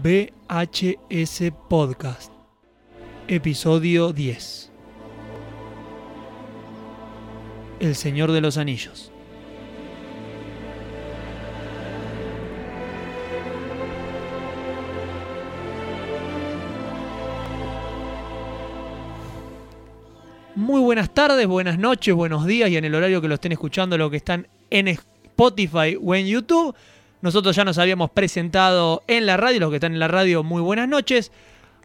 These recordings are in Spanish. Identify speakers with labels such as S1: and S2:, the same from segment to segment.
S1: VHS Podcast, episodio 10. El Señor de los Anillos. Muy buenas tardes, buenas noches, buenos días y en el horario que lo estén escuchando, lo que están en Spotify o en YouTube. Nosotros ya nos habíamos presentado en la radio, los que están en la radio, muy buenas noches.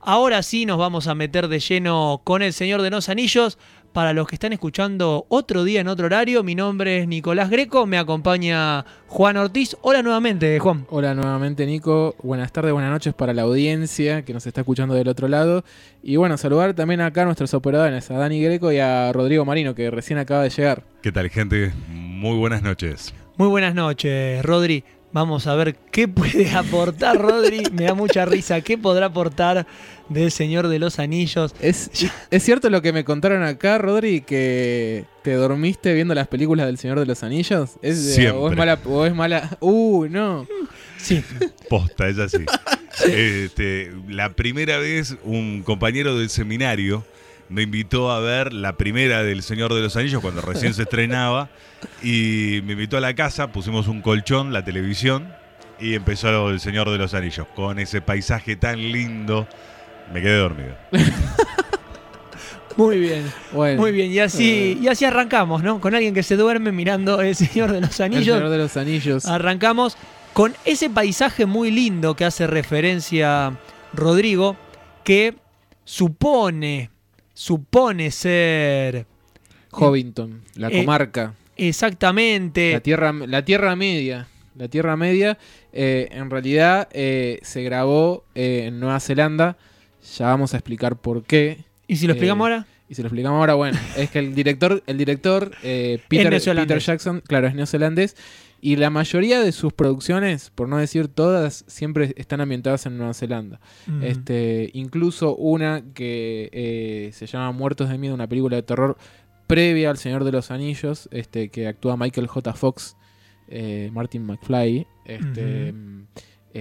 S1: Ahora sí nos vamos a meter de lleno con el Señor de los Anillos. Para los que están escuchando otro día en otro horario, mi nombre es Nicolás Greco, me acompaña Juan Ortiz. Hola nuevamente, Juan.
S2: Hola nuevamente, Nico. Buenas tardes, buenas noches para la audiencia que nos está escuchando del otro lado. Y bueno, saludar también acá a nuestros operadores, a Dani Greco y a Rodrigo Marino, que recién acaba de llegar.
S3: ¿Qué tal, gente? Muy buenas noches.
S1: Muy buenas noches, Rodri. Vamos a ver qué puede aportar Rodri. Me da mucha risa. ¿Qué podrá aportar del Señor de los Anillos?
S2: ¿Es, ¿Es cierto lo que me contaron acá, Rodri, que te dormiste viendo las películas del Señor de los Anillos? ¿Es,
S3: Siempre.
S2: O es mala... O es mala... Uh, no.
S1: Sí.
S3: Posta, es así. Este, la primera vez un compañero del seminario me invitó a ver la primera del Señor de los Anillos cuando recién se estrenaba y me invitó a la casa, pusimos un colchón, la televisión y empezó el Señor de los Anillos con ese paisaje tan lindo. Me quedé dormido.
S1: Muy bien.
S2: Bueno.
S1: Muy bien. Y así,
S2: Eh.
S1: y así arrancamos, ¿no? Con alguien que se duerme mirando El Señor de los
S2: El
S1: Anillos.
S2: Señor de los Anillos.
S1: Arrancamos con ese paisaje muy lindo que hace referencia Rodrigo, que supone, supone ser
S2: Hobbiton, la
S1: Eh,
S2: comarca.
S1: exactamente...
S2: La tierra, la tierra media. La Tierra Media, eh, en realidad, eh, se grabó en Nueva Zelanda. Ya vamos a explicar por qué.
S1: ¿Y si lo explicamos ahora?
S2: Y si lo explicamos ahora, bueno, es que el director, el director Peter. Peter Jackson, claro, es neozelandés. Y la mayoría de sus producciones, por no decir todas, siempre están ambientadas en Nueva Zelanda.
S1: Mm.
S2: Este, incluso una que eh, se llama Muertos de Miedo, una película de terror previa al Señor de los Anillos, este, que actúa Michael J. Fox, eh, Martin McFly. Este,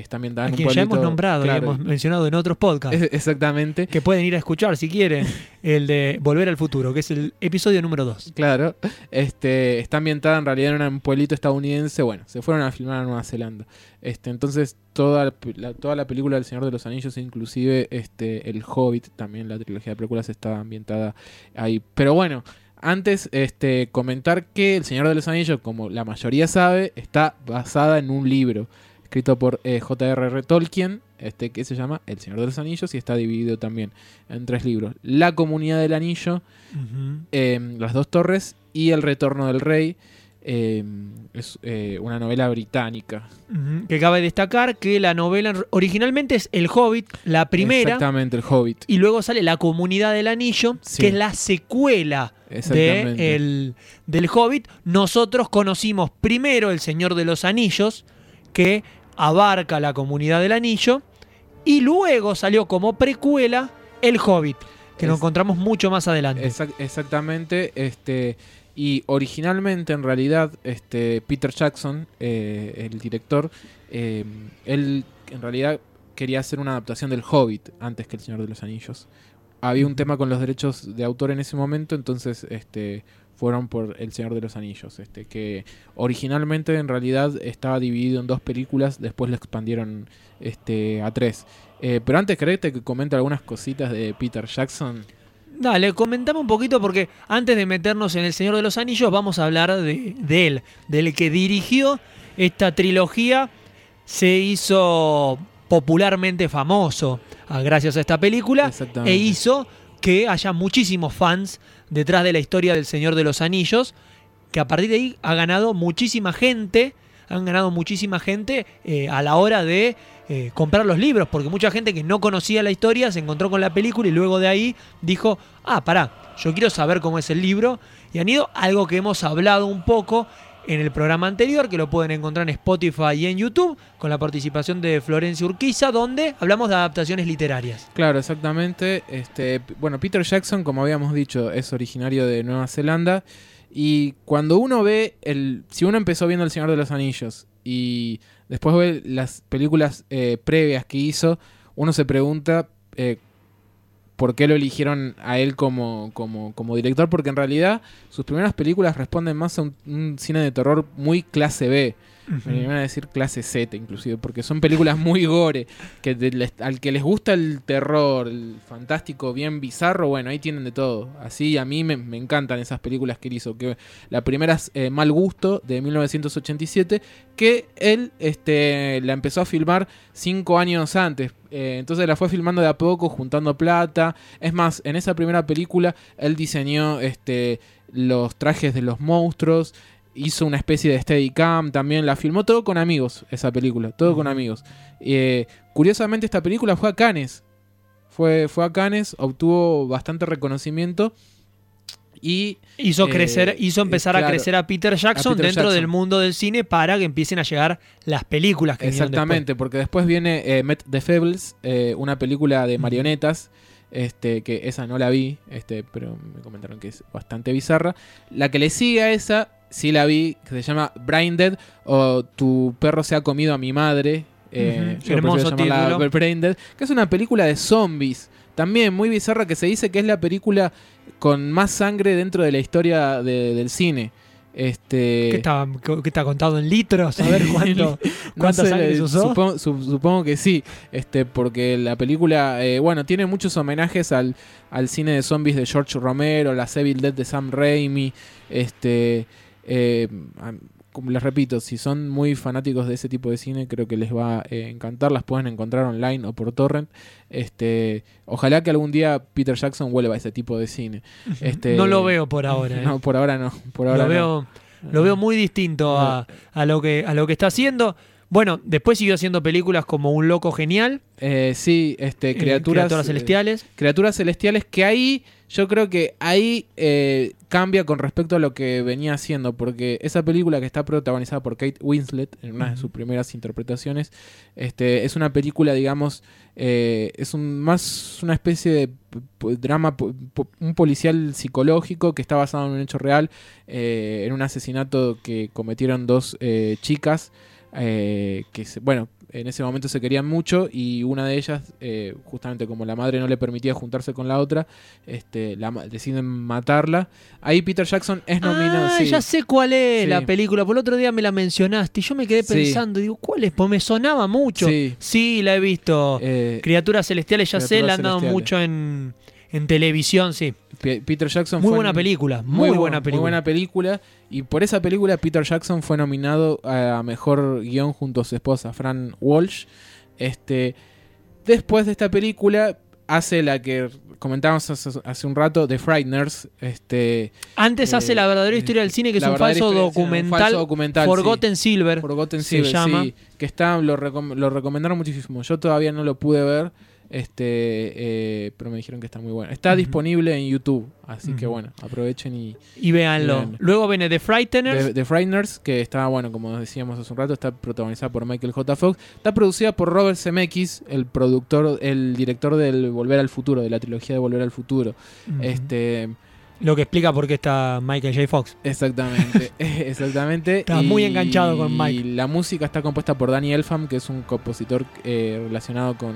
S2: Está ambientada en un
S1: quien ya hemos
S2: pueblito-
S1: nombrado y
S2: claro,
S1: hemos mencionado en otros podcasts.
S2: es- exactamente.
S1: que pueden ir a escuchar si quieren, el de Volver al Futuro, que es el episodio número 2.
S2: Claro, este, está ambientada en realidad en un pueblito estadounidense. Bueno, se fueron a filmar a Nueva Zelanda. Este, entonces, toda la, toda la película del Señor de los Anillos, inclusive este, El Hobbit, también la trilogía de películas está ambientada ahí. Pero bueno, antes este, comentar que El Señor de los Anillos, como la mayoría sabe, está basada en un libro escrito por eh, J.R.R. Tolkien, este, que se llama El Señor de los Anillos y está dividido también en tres libros. La Comunidad del Anillo, eh, Las dos torres y El retorno del rey. eh, es eh, una novela británica.
S1: Que cabe destacar que la novela originalmente es El Hobbit, la primera,
S2: Exactamente, el Hobbit.
S1: y luego sale La Comunidad del Anillo,
S2: Sí.
S1: que es la secuela de el- del Hobbit. Nosotros conocimos primero El Señor de los Anillos, que abarca la Comunidad del Anillo, y luego salió como precuela El Hobbit, que
S2: Es-
S1: encontramos mucho más adelante.
S2: Exac- exactamente. Este, y originalmente, en realidad, este, Peter Jackson, eh, el director, eh, él en realidad quería hacer una adaptación del Hobbit antes que El Señor de los Anillos. Había un tema con los derechos de autor en ese momento, entonces este, fueron por El Señor de los Anillos, este, que originalmente en realidad estaba dividido en dos películas, después lo expandieron este, a tres. Eh, pero antes, ¿crees que comente algunas cositas de Peter Jackson?
S1: Dale, comentame un poquito porque antes de meternos en El Señor de los Anillos vamos a hablar de, de él, del que dirigió esta trilogía, se hizo popularmente famoso ah, gracias a esta película e hizo que haya muchísimos fans detrás de la historia del Señor de los Anillos, que a partir de ahí ha ganado muchísima gente, han ganado muchísima gente eh, a la hora de eh, comprar los libros, porque mucha gente que no conocía la historia se encontró con la película y luego de ahí dijo, ah, pará, yo quiero saber cómo es el libro, y han ido algo que hemos hablado un poco en el programa anterior, que lo pueden encontrar en Spotify y en YouTube, con la participación de Florencia Urquiza, donde hablamos de adaptaciones literarias.
S2: Claro, exactamente. Este, bueno, Peter Jackson, como habíamos dicho, es originario de Nueva Zelanda. Y cuando uno ve el. Si uno empezó viendo El Señor de los Anillos y después ve las películas eh, previas que hizo, uno se pregunta eh, por qué lo eligieron a él como, como, como director, porque en realidad sus primeras películas responden más a un, un cine de terror muy clase B. Me iban a decir clase Z inclusive, porque son películas muy gore, que al que les gusta el terror, el fantástico, bien bizarro, bueno, ahí tienen de todo. Así a mí me, me encantan esas películas que él hizo. Que la primera es eh, Mal Gusto, de 1987, que él este, la empezó a filmar cinco años antes. Eh, entonces la fue filmando de a poco, juntando plata. Es más, en esa primera película él diseñó este, los trajes de los monstruos hizo una especie de Steadicam también, la filmó todo con amigos, esa película, todo con amigos. Eh, curiosamente esta película fue a Cannes, fue, fue a Cannes, obtuvo bastante reconocimiento y
S1: Hizo
S2: Eh,
S1: crecer, hizo empezar
S2: eh,
S1: a
S2: claro,
S1: crecer a Peter Jackson
S2: Peter
S1: dentro
S2: Jackson.
S1: del mundo del cine para que empiecen a llegar las películas que
S2: exactamente, porque después viene eh, Met the Febles, eh, una película de marionetas. Este, que esa no la vi, este, pero me comentaron que es bastante bizarra. La que le sigue a esa, sí la vi, que se llama Brain Dead o Tu perro se ha comido a mi madre. Eh,
S1: hermoso título.
S2: Que es una película de zombies. También muy bizarra que se dice que es la película con más sangre dentro de la historia de- del cine. Este.
S1: ¿Qué está, qué está contado en litros? A ver cuánto,
S2: no
S1: cuánta
S2: sé,
S1: sangre
S2: le-
S1: se usó.
S2: Supongo, su- supongo que sí, este, porque la película, eh, bueno, tiene muchos homenajes al, al cine de zombies de George Romero, la Evil Dead de Sam Raimi, este, eh, como les repito, si son muy fanáticos de ese tipo de cine, creo que les va a encantar, las pueden encontrar online o por torrent. Este, ojalá que algún día Peter Jackson vuelva a ese tipo de cine. Este,
S1: no lo veo por ahora. ¿eh?
S2: No, por ahora no, por ahora
S1: lo,
S2: no.
S1: veo, lo veo muy distinto a, a lo que, a lo que está haciendo. Bueno, después siguió haciendo películas como Un Loco Genial,
S2: Eh, sí, este,
S1: eh,
S2: criaturas, eh,
S1: Celestiales.
S2: Criaturas celestiales que ahí, yo creo que ahí eh, cambia con respecto a lo que venía haciendo, porque esa película que está protagonizada por Kate Winslet, en una de sus primeras interpretaciones, este, es una película, digamos, eh, es un, más una especie de drama, un policial psicológico que está basado en un hecho real, eh, en un asesinato que cometieron dos eh, chicas, eh, que, se- bueno, en ese momento se querían mucho y una de ellas, eh, justamente como la madre no le permitía juntarse con la otra, este, la, deciden matarla. Ahí Peter Jackson es nominado.
S1: Ah,
S2: sí.
S1: ya sé cuál es
S2: Sí.
S1: la película. Por el otro día me la mencionaste y yo me quedé
S2: Sí.
S1: pensando, digo, ¿cuál es? Pues me sonaba mucho.
S2: Sí.
S1: Sí, la he visto.
S2: Eh,
S1: Criaturas Celestiales, ya sé, la han dado mucho en, en televisión, sí.
S2: Pe- Peter Jackson
S1: Muy
S2: fue
S1: buena
S2: en-
S1: película, muy,
S2: bu-
S1: buena película.
S2: Muy buena película. Y por esa película Peter Jackson fue nominado a mejor guion junto a su esposa Fran Walsh. Este, después de esta película hace la que comentábamos hace, hace un rato, The Frighteners. Este,
S1: Antes
S2: eh,
S1: hace La verdadera historia del cine, que es un falso
S2: cine, un
S1: documental,
S2: falso documental, sí.
S1: Forgotten Silver.
S2: Forgotten
S1: se
S2: Silver,
S1: llama.
S2: sí, que está, lo, recom- lo recomendaron muchísimo. Yo todavía no lo pude ver, este, eh, pero me dijeron que está muy bueno. Está disponible en YouTube, así que bueno, aprovechen y
S1: Y véanlo. Luego viene The Frighteners.
S2: The, The Frighteners, que está, bueno, como decíamos hace un rato, está protagonizada por Michael J. Fox. Está producida por Robert Zemeckis, el productor, el director del Volver al Futuro, de la trilogía de Volver al Futuro. Este,
S1: Lo que explica por qué está Michael J. Fox.
S2: exactamente, exactamente.
S1: Estaba muy enganchado con Mike.
S2: Y la música está compuesta por Danny Elfam, que es un compositor eh, relacionado con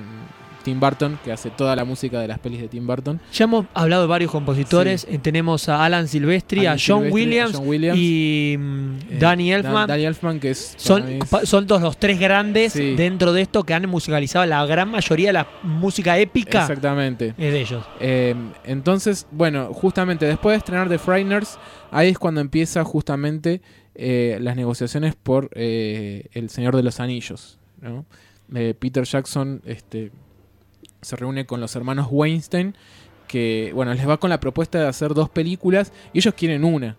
S2: Tim Burton, que hace toda la música de las pelis de Tim Burton.
S1: Ya hemos hablado de varios compositores. Tenemos a Alan Silvestri, a John
S2: Silvestri,
S1: Williams,
S2: a John Williams,
S1: y mm,
S2: eh,
S1: Danny
S2: Dan-
S1: Elfman.
S2: Danny Elfman, que es...
S1: son,
S2: es-
S1: son todos los tres grandes
S2: Sí.
S1: dentro de esto que han musicalizado la gran mayoría de la música épica.
S2: Exactamente.
S1: Es de ellos.
S2: Eh, entonces, bueno, justamente después de estrenar The Frighteners, ahí es cuando empieza justamente eh, las negociaciones por El Señor de los Anillos. ¿no? Peter Jackson este, se reúne con los hermanos Weinstein, que, bueno, les va con la propuesta de hacer dos películas y ellos quieren una.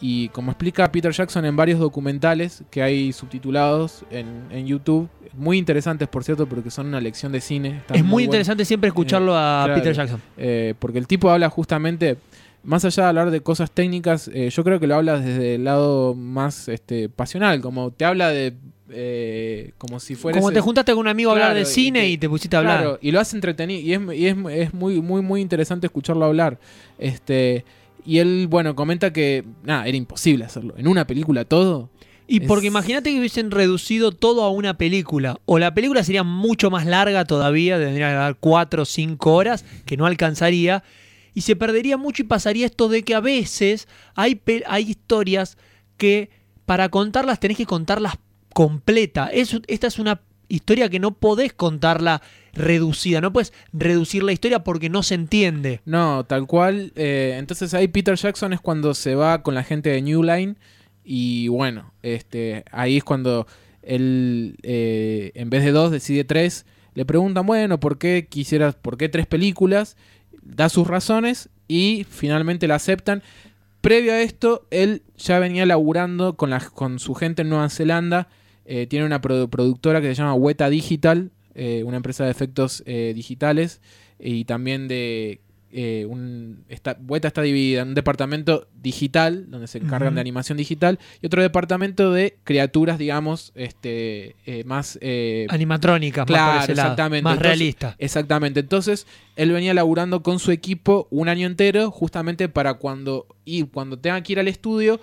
S2: Y como explica Peter Jackson en varios documentales que hay subtitulados en, en YouTube, muy interesantes por cierto, porque son una lección de cine.
S1: es muy interesante siempre escucharlo a
S2: claro.
S1: Peter Jackson.
S2: Eh, porque el tipo habla justamente, más allá de hablar de cosas técnicas, eh, yo creo que lo habla desde el lado más este, pasional, como te habla de... eh, como si fuera...
S1: Como te juntaste con un amigo a hablar de cine y te pusiste a hablar.
S2: Claro, y lo hace entretenido, y es, y es, es muy, muy, muy interesante escucharlo hablar. Este, y él, bueno, comenta que, nada, era imposible hacerlo. En una película todo.
S1: Y porque imagínate que hubiesen reducido todo a una película. O la película sería mucho más larga todavía, tendría que dar 4 o 5 horas, que no alcanzaría. Y se perdería mucho y pasaría esto de que a veces hay, hay historias que para contarlas tenés que contarlas completa. Es- esta es una historia que no podés contarla reducida. No puedes reducir la historia porque no se entiende.
S2: No, tal cual. eh, entonces ahí Peter Jackson es cuando se va con la gente de New Line. Y bueno, este, ahí es cuando él, eh, en vez de dos, decide tres. Le preguntan, bueno, ¿por qué quisieras, por qué tres películas? Da sus razones y finalmente la aceptan. Previo a esto, él ya venía laburando con, la, con su gente en Nueva Zelanda. Eh, tiene una produ- productora que se llama Weta Digital, eh, una empresa de efectos eh, digitales y también de eh, un está, Weta está dividida en un departamento digital donde se encargan de animación digital y otro departamento de criaturas digamos este eh, más eh,
S1: Animatrónicas, más
S2: Claro,
S1: lado,
S2: exactamente.
S1: Más
S2: Entonces,
S1: realista.
S2: Exactamente. Entonces, él venía laburando con su equipo un año entero, justamente para cuando, y cuando tenga que ir al estudio,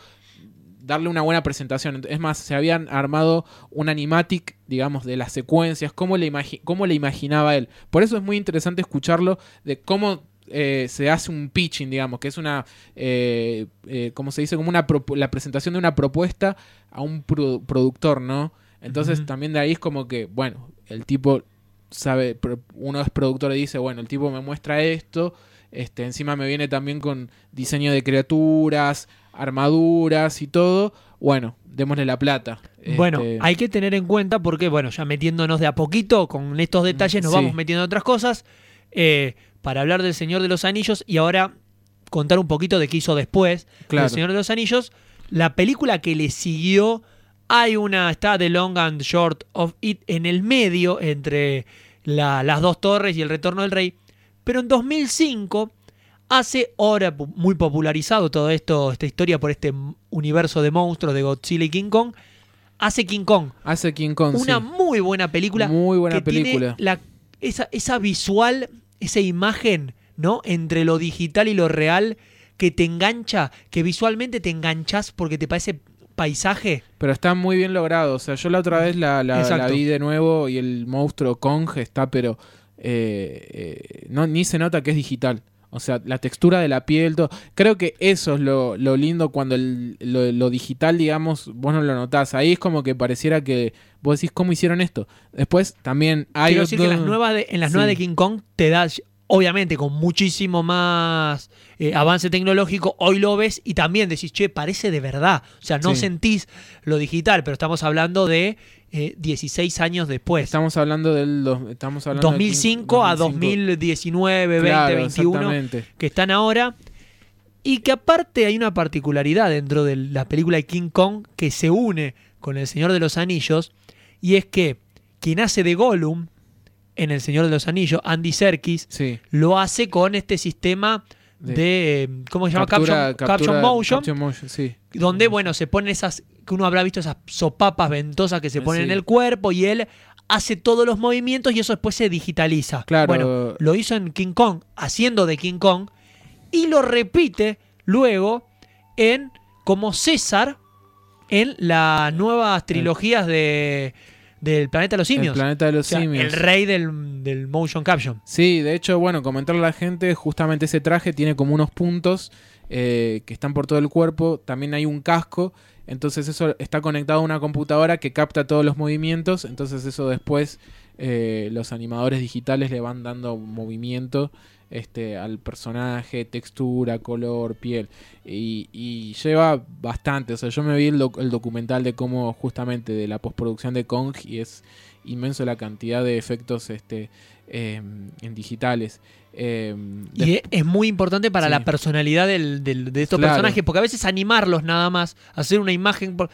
S2: darle una buena presentación. Es más, se habían armado un animatic, digamos, de las secuencias, cómo le, imagi- cómo le imaginaba él. Por eso es muy interesante escucharlo de cómo eh, se hace un pitching, digamos, que es una, eh, eh, como se dice, como una la presentación de una propuesta a un produ- productor, ¿no? Entonces también de ahí es como que, bueno, el tipo sabe, uno es productor y dice, bueno, el tipo me muestra esto, este, encima me viene también con diseño de criaturas, armaduras y todo, bueno, démosle la plata.
S1: Bueno,
S2: Este,
S1: hay que tener en cuenta porque, bueno, ya metiéndonos de a poquito con estos detalles, nos
S2: Sí.
S1: vamos metiendo en otras cosas. eh, para hablar del Señor de los Anillos y ahora contar un poquito de qué hizo después
S2: Claro.
S1: del Señor de los Anillos. La película que le siguió, hay una, está The Long and Short of It en el medio entre la- las dos torres y el retorno del rey. Pero en 2005 hace, ahora muy popularizado todo esto, esta historia por este universo de monstruos de Godzilla y King Kong, hace King Kong.
S2: Hace King Kong,
S1: Una
S2: sí.
S1: muy buena película.
S2: Muy buena
S1: que tiene
S2: película.
S1: la- esa, esa visual, esa imagen, ¿no? Entre lo digital y lo real, que te engancha, que visualmente te enganchas porque te parece paisaje.
S2: Pero está muy bien logrado. O sea, yo la otra vez la, la- la
S1: Exacto.
S2: vi de nuevo y el monstruo Kong está, pero eh, eh, no, ni se nota que es digital. O sea, la textura de la piel, todo. Creo que eso es lo, lo lindo cuando el- lo, lo digital, digamos, vos no lo notás. Ahí es como que pareciera que vos decís, ¿cómo hicieron esto? Después también hay...
S1: Quiero decir que en las nuevas de, en las
S2: Sí.
S1: nuevas de King Kong te das, obviamente, con muchísimo más eh, avance tecnológico, hoy lo ves y también decís, che, parece de verdad. O sea, no
S2: Sí.
S1: sentís lo digital, pero estamos hablando de eh, 16 años después.
S2: Estamos hablando del... dos- Estamos hablando de King-
S1: 2005 a 2019, 20,
S2: Claro,
S1: 21,
S2: exactamente.
S1: que están ahora. Y que aparte hay una particularidad dentro de la película de King Kong que se une con El Señor de los Anillos. Y es que quien hace de Gollum en El Señor de los Anillos, Andy Serkis,
S2: Sí.
S1: lo hace con este sistema
S2: De-
S1: de, ¿cómo se llama?
S2: Captura-
S1: caption, caption motion.
S2: caption motion, sí.
S1: donde, bueno, se ponen esas, que uno habrá visto esas sopapas ventosas que se
S2: Eh,
S1: ponen en el cuerpo y él hace todos los movimientos y eso después se digitaliza.
S2: Claro.
S1: Bueno, lo hizo en King Kong, haciendo de King Kong, y lo repite luego en como César en las nuevas trilogías de del planeta de los
S2: El
S1: simios.
S2: planeta de los
S1: O sea,
S2: simios.
S1: el rey del, del motion caption.
S2: Sí, de hecho, bueno, comentarle a la gente, justamente ese traje tiene como unos puntos eh, que están por todo el cuerpo, también hay un casco, entonces eso está conectado a una computadora que capta todos los movimientos, entonces eso después eh, los animadores digitales le van dando movimiento este, al personaje, textura, color, piel, y, lleva bastante, o sea, yo me vi el, doc- el documental de cómo justamente de la postproducción de Kong y es inmenso la cantidad de efectos este, eh, en digitales. Eh,
S1: Y es, es muy importante para
S2: Sí.
S1: la personalidad del- del- de estos
S2: Claro.
S1: personajes, porque a veces animarlos nada más, hacer una imagen. por-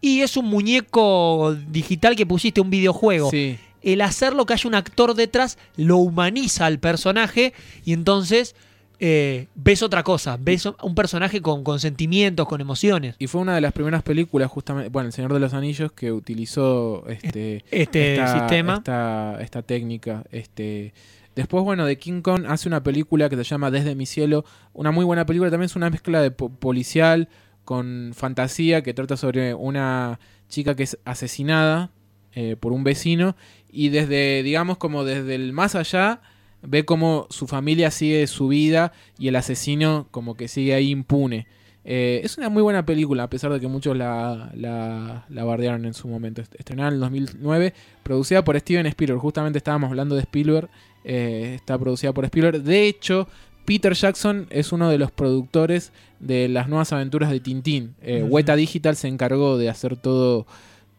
S1: Y es un muñeco digital que pusiste un videojuego.
S2: sí,
S1: El hacerlo que haya un actor detrás lo humaniza al personaje y entonces eh, ves otra cosa. Ves un personaje con, con sentimientos, con emociones.
S2: y fue una de las primeras películas, justamente, bueno, El Señor de los Anillos, que utilizó este,
S1: Este
S2: esta,
S1: sistema.
S2: esta, esta técnica. Este. Después, bueno, de King Kong hace una película que se llama Desde mi cielo. Una muy buena película, también es una mezcla de po- policial con fantasía que trata sobre una chica que es asesinada eh, por un vecino y desde, digamos, como desde el más allá ve cómo su familia sigue su vida y el asesino como que sigue ahí impune. Eh, es una muy buena película, a pesar de que muchos la, la, la bardearon en su momento. Est- Estrenada en el 2009, producida por Steven Spielberg. Justamente estábamos hablando de Spielberg. eh, está producida por Spielberg. De hecho, Peter Jackson es uno de los productores de las nuevas aventuras de Tintín. Eh. Weta Digital se encargó de hacer todo,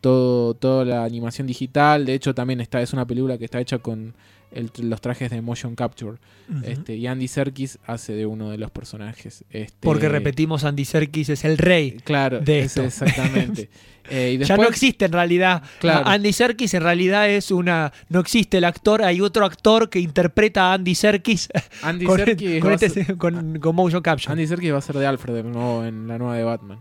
S2: todo, toda la animación digital. De hecho, también está, es una película que está hecha con el- los trajes de motion capture. Este, y Andy Serkis hace de uno de los personajes. Este,
S1: Porque repetimos, Andy Serkis es el rey.
S2: Claro,
S1: de
S2: ese
S1: esto.
S2: exactamente. Eh, y
S1: ya no existe en realidad.
S2: Claro.
S1: Andy Serkis en realidad es una. No existe el actor, hay otro actor que interpreta a Andy Serkis
S2: Andy
S1: con,
S2: Serkis
S1: con este-
S2: ser-
S1: con- con motion capture.
S2: Andy Serkis va a ser de Alfred de nuevo en la nueva de Batman.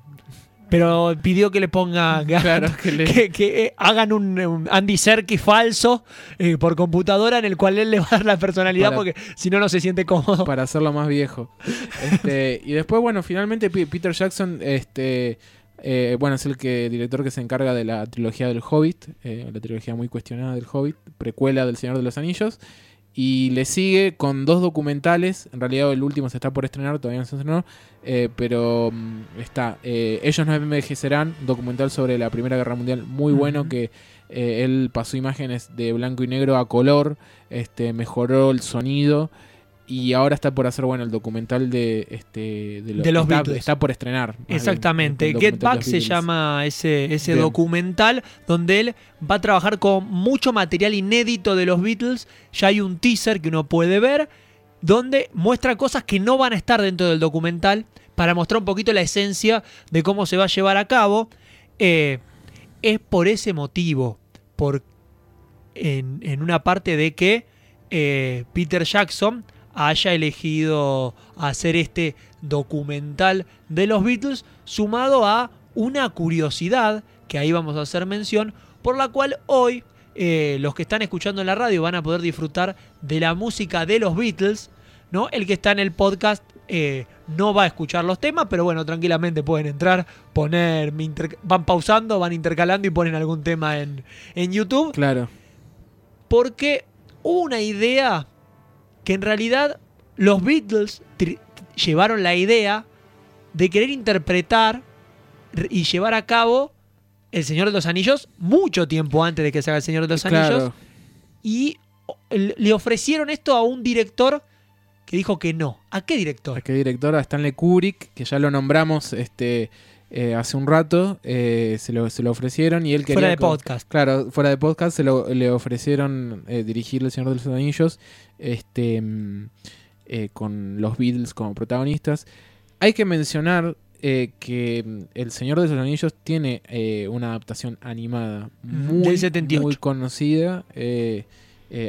S1: Pero pidió que le ponga.
S2: Claro, que le-
S1: que, que, eh, hagan un, un Andy Serkis falso eh, por computadora en el cual él le va a dar la personalidad
S2: Para-
S1: porque si no, no se siente cómodo.
S2: para hacerlo más viejo. Este, y después, bueno, finalmente Peter Jackson, este, eh, bueno, es el que director que se encarga de la trilogía del Hobbit, eh, la trilogía muy cuestionada del Hobbit, precuela del Señor de los Anillos. Y le sigue con dos documentales. En realidad el último se está por estrenar, todavía no se estrenó. eh, pero mm, está. eh, Ellos no envejecerán. Documental sobre la Primera Guerra Mundial. Muy bueno que eh, él pasó imágenes de blanco y negro a color. Este, mejoró el sonido. Y ahora está por hacer, bueno, el documental de, este, lo-
S1: De los
S2: está,
S1: Beatles.
S2: está por estrenar. bien,
S1: Exactamente. Get Back se llama ese, ese
S2: Bien.
S1: documental donde él va a trabajar con mucho material inédito de los Beatles. Ya hay un teaser que uno puede ver donde muestra cosas que no van a estar dentro del documental para mostrar un poquito la esencia de cómo se va a llevar a cabo. Eh, es por ese motivo, por en, en una parte de que eh, Peter Jackson haya elegido hacer este documental de los Beatles, sumado a una curiosidad, que ahí vamos a hacer mención, por la cual hoy eh, los que están escuchando en la radio van a poder disfrutar de la música de los Beatles, ¿no? El que está en el podcast eh, no va a escuchar los temas, pero bueno, tranquilamente pueden entrar, poner, van pausando, van intercalando y ponen algún tema en, en YouTube
S2: Claro.
S1: porque hubo una idea que en realidad los Beatles llevaron la idea de querer interpretar y llevar a cabo El Señor de los Anillos mucho tiempo antes de que se haga El Señor de los Anillos y le ofrecieron esto a un director que dijo que no. ¿A qué director?
S2: ¿A qué director? A Stanley Kubrick, que ya lo nombramos este, eh, hace un rato. eh, se, lo, se lo ofrecieron y él quería.
S1: Fuera de podcast.
S2: Claro, fuera de podcast se lo, le ofrecieron eh, dirigir El Señor de los Anillos este, mm, eh, con los Beatles como protagonistas. Hay que mencionar eh, que mm, El Señor de los Anillos tiene eh, una adaptación animada muy,
S1: del 78.
S2: muy conocida, eh,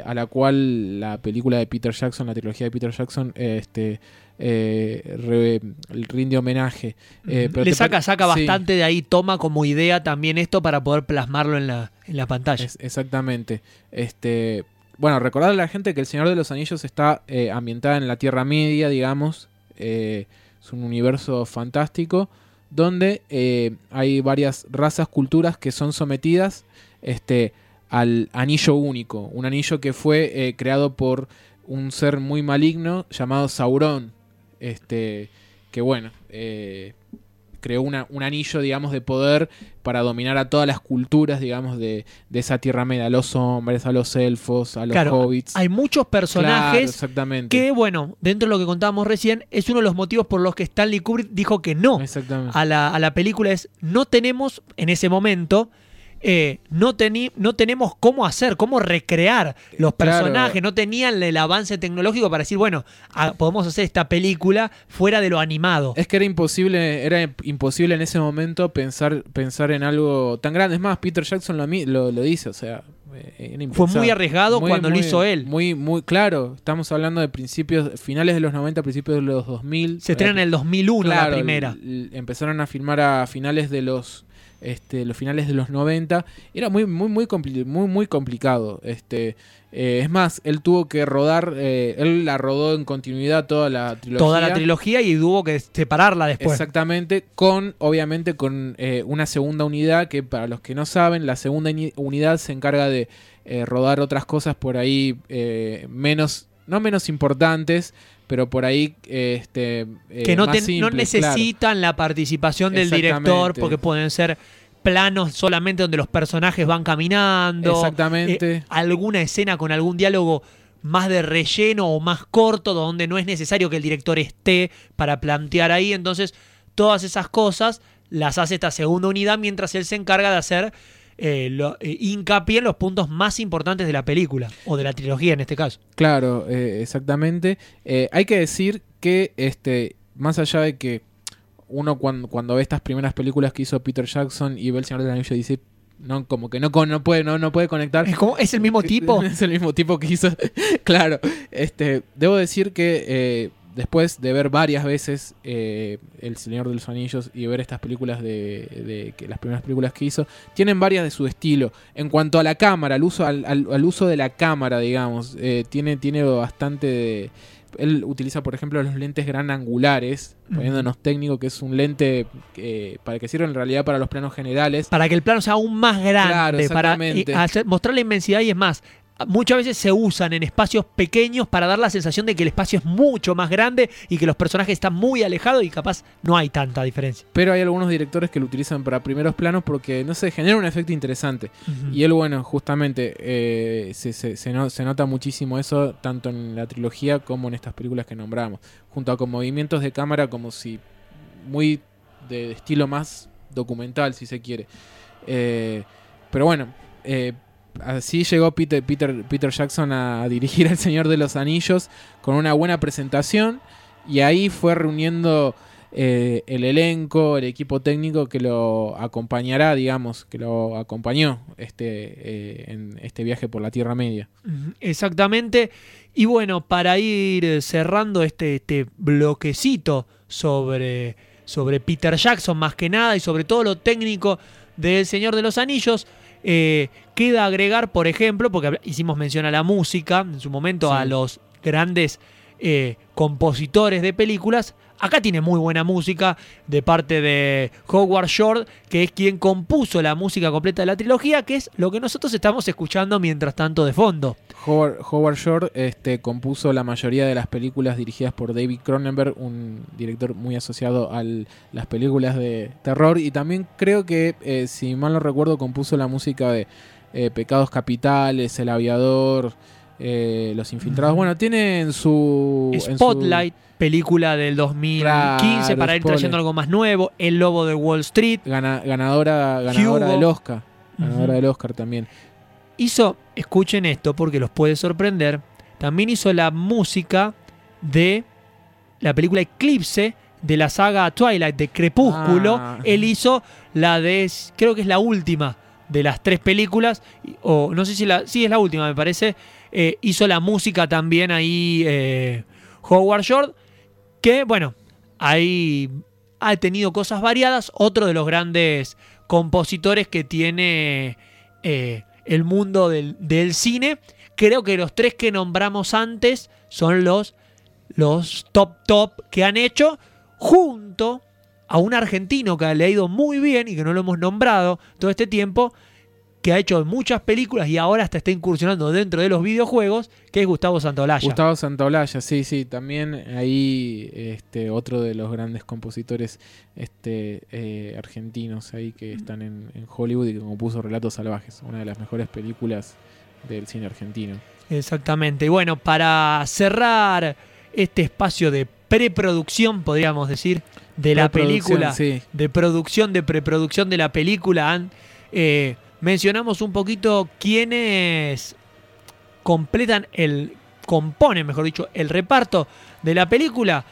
S2: a la cual la película de Peter Jackson, la trilogía de Peter Jackson, este, eh, re- rinde homenaje. Eh, pero
S1: Le saca, saca
S2: sí.
S1: bastante de ahí, toma como idea también esto para poder plasmarlo en la, en la pantalla.
S2: Es- exactamente. Este, bueno, recordarle a la gente que El Señor de los Anillos está eh, ambientada en la Tierra Media, digamos. Eh, es un universo fantástico donde eh, hay varias razas, culturas que son sometidas este, al anillo único. Un anillo que fue creado por un ser muy maligno llamado Sauron. Este, que bueno, eh, creó una- un anillo, digamos, de poder para dominar a todas las culturas, digamos, de, de esa Tierra Media. A los hombres, a los elfos, a los
S1: Claro,
S2: hobbits.
S1: Hay muchos
S2: Claro,
S1: personajes
S2: exactamente.
S1: que, bueno, dentro de lo que contábamos recién, es uno de los motivos por los que Stanley Kubrick dijo que no a la, a la película. Es, no tenemos, en ese momento, eh, no, no tenemos cómo hacer, cómo recrear los
S2: Claro.
S1: personajes, no tenían el avance tecnológico para decir, bueno, podemos hacer esta película fuera de lo animado.
S2: Es que era imposible, era imposible en ese momento pensar, pensar en algo tan grande. Es más, Peter Jackson lo, lo, lo dice, o sea, eh,
S1: Fue muy arriesgado
S2: Muy,
S1: cuando lo hizo él.
S2: Muy, muy claro. Estamos hablando de principios, finales de los 90, principios de los 2000.
S1: Se estrena en el 2001 la
S2: Claro,
S1: primera.
S2: l- l- empezaron a filmar a finales de los este, los finales de los 90. Era muy, muy, muy, compli- muy, muy complicado. Este, eh, es más, él tuvo que rodar, eh, él la rodó en continuidad toda la trilogía.
S1: Toda la trilogía y tuvo que separarla después.
S2: Exactamente, con obviamente con eh, una segunda unidad que para los que no saben, la segunda unidad se encarga de rodar otras cosas por ahí menos, no menos importantes, pero por ahí este, eh,
S1: que no,
S2: más
S1: ten- no
S2: simples, claro.
S1: necesitan la participación del director porque pueden ser planos solamente donde los personajes van caminando.
S2: Exactamente.
S1: eh, alguna escena con algún diálogo más de relleno o más corto donde no es necesario que el director esté para plantear ahí. Entonces, todas esas cosas las hace esta segunda unidad mientras él se encarga de hacer eh, lo- eh, hincapié en los puntos más importantes de la película o de la trilogía en este caso.
S2: Claro, eh, exactamente. Eh, hay que decir que, este, más allá de que uno cuando, cuando ve estas primeras películas que hizo Peter Jackson y ve El Señor del Anillo dice, no, como que no, no, puede, no, no puede conectar.
S1: Es, como, es el mismo tipo.
S2: es el mismo tipo que hizo. claro. Este, debo decir que después de ver varias veces eh, El Señor de los Anillos y ver estas películas de, de que las primeras películas que hizo, tienen varias de su estilo. En cuanto a la cámara, al uso, al, al- al uso de la cámara, digamos, eh, tiene, tiene bastante de. Él utiliza, por ejemplo, los lentes gran angulares, poniéndonos técnico, que es un lente eh, para que sirve en realidad para los planos generales.
S1: para que el plano sea aún más grande,
S2: Claro,
S1: para eh, hacer- mostrar la inmensidad y es más. Muchas veces se usan en espacios pequeños para dar la sensación de que el espacio es mucho más grande y que los personajes están muy alejados y capaz no hay tanta diferencia.
S2: Pero hay algunos directores que lo utilizan para primeros planos porque, no sé, genera un efecto interesante. Y él, bueno, justamente eh, se, se- se no- se nota muchísimo eso tanto en la trilogía como en estas películas que nombramos. Junto a con movimientos de cámara como si muy de, de estilo más documental, si se quiere. Eh, pero bueno, eh, así llegó Peter, Peter, Peter Jackson a dirigir El Señor de los Anillos con una buena presentación y ahí fue reuniendo eh, el elenco, el equipo técnico que lo acompañará, digamos, que lo acompañó este, eh, en este viaje por la Tierra Media.
S1: Exactamente. Y bueno, para ir cerrando este, este bloquecito sobre, sobre Peter Jackson más que nada y sobre todo lo técnico del Señor de los Anillos, eh, queda agregar, por ejemplo, porque hicimos mención a la música, en su momento
S2: Sí.
S1: a los grandes eh, compositores de películas. Acá tiene muy buena música de parte de Howard Shore, que es quien compuso la música completa de la trilogía, que es lo que nosotros estamos escuchando mientras tanto de fondo.
S2: Howard, Howard Shore este, compuso la mayoría de las películas dirigidas por David Cronenberg, un director muy asociado a las películas de terror. Y también creo que, eh, si mal no recuerdo, compuso la música de eh, Pecados Capitales, El Aviador, eh, Los Infiltrados. Bueno, tiene en su... en su-
S1: Spotlight, película del 2015
S2: Claro,
S1: para ir trayendo algo más nuevo. El Lobo de Wall Street.
S2: gana- ganadora ganadora
S1: Hugo.
S2: del Oscar. Ganadora del Oscar también.
S1: Hizo, escuchen esto porque los puede sorprender, también hizo la música de la película Eclipse de la saga Twilight de Crepúsculo.
S2: Ah.
S1: Él hizo la de, creo que es la última de las tres películas, o no sé si la, sí es la última me parece. Eh, hizo la música también ahí eh, Howard Shore, que bueno, ahí ha tenido cosas variadas. Otro de los grandes compositores que tiene eh, el mundo del, cine. Creo que los tres que nombramos antes son los, los top top que han hecho junto a un argentino que le ha ido muy bien y que no lo hemos nombrado todo este tiempo, que ha hecho muchas películas y ahora hasta está incursionando dentro de los videojuegos, que es Gustavo Santaolalla.
S2: Gustavo Santaolalla, sí, sí, también ahí este otro de los grandes compositores este eh, argentinos ahí que están en, en Hollywood y que compuso Relatos Salvajes, una de las mejores películas del cine argentino.
S1: Exactamente. Y bueno, para cerrar este espacio de preproducción, podríamos decir, de la película,
S2: sí.
S1: de producción, de preproducción de la película, han- eh, mencionamos un poquito quiénes completan el, componen, mejor dicho, el reparto de la película.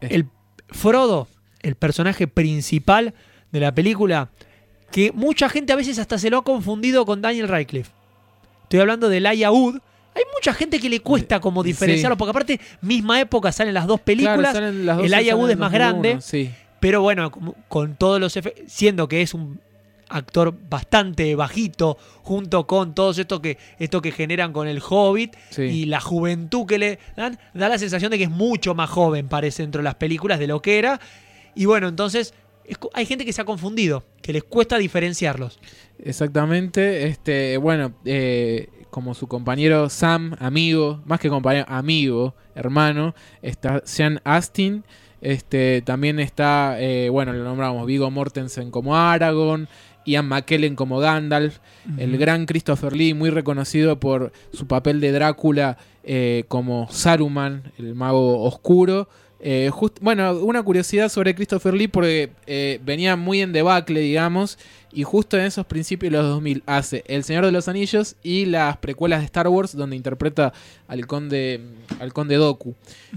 S1: El Frodo, el personaje principal de la película, que mucha gente a veces hasta se lo ha confundido con Daniel Radcliffe. Estoy hablando de Laia Wood. Hay mucha gente que le cuesta como
S2: Sí.
S1: diferenciarlo, porque aparte, misma época salen las dos películas,
S2: Claro, salen las dos
S1: el Wood es más
S2: 2001,
S1: grande.
S2: Sí.
S1: pero bueno, como- con todos los efectos, siendo que es un actor bastante bajito, junto con todos esto que, esto que generan con el Hobbit
S2: Sí.
S1: y la juventud que le dan, da la sensación de que es mucho más joven, parece, dentro de las películas de lo que era. Y bueno, entonces es hay gente que se ha confundido, que les cuesta diferenciarlos.
S2: Exactamente. Este, bueno, eh, como su compañero Sam, amigo, más que compañero, amigo, hermano, está Sean Astin. Este, también está, eh, bueno, lo nombramos Vigo Mortensen como Aragorn, Ian McKellen como Gandalf, el gran Christopher Lee, muy reconocido por su papel de Drácula eh, como Saruman, el mago oscuro. Eh, just- bueno, una curiosidad sobre Christopher Lee porque eh, venía muy en debacle, digamos, y justo en esos principios de los 2000 hace El Señor de los Anillos y las precuelas de Star Wars donde interpreta al conde al conde Doku.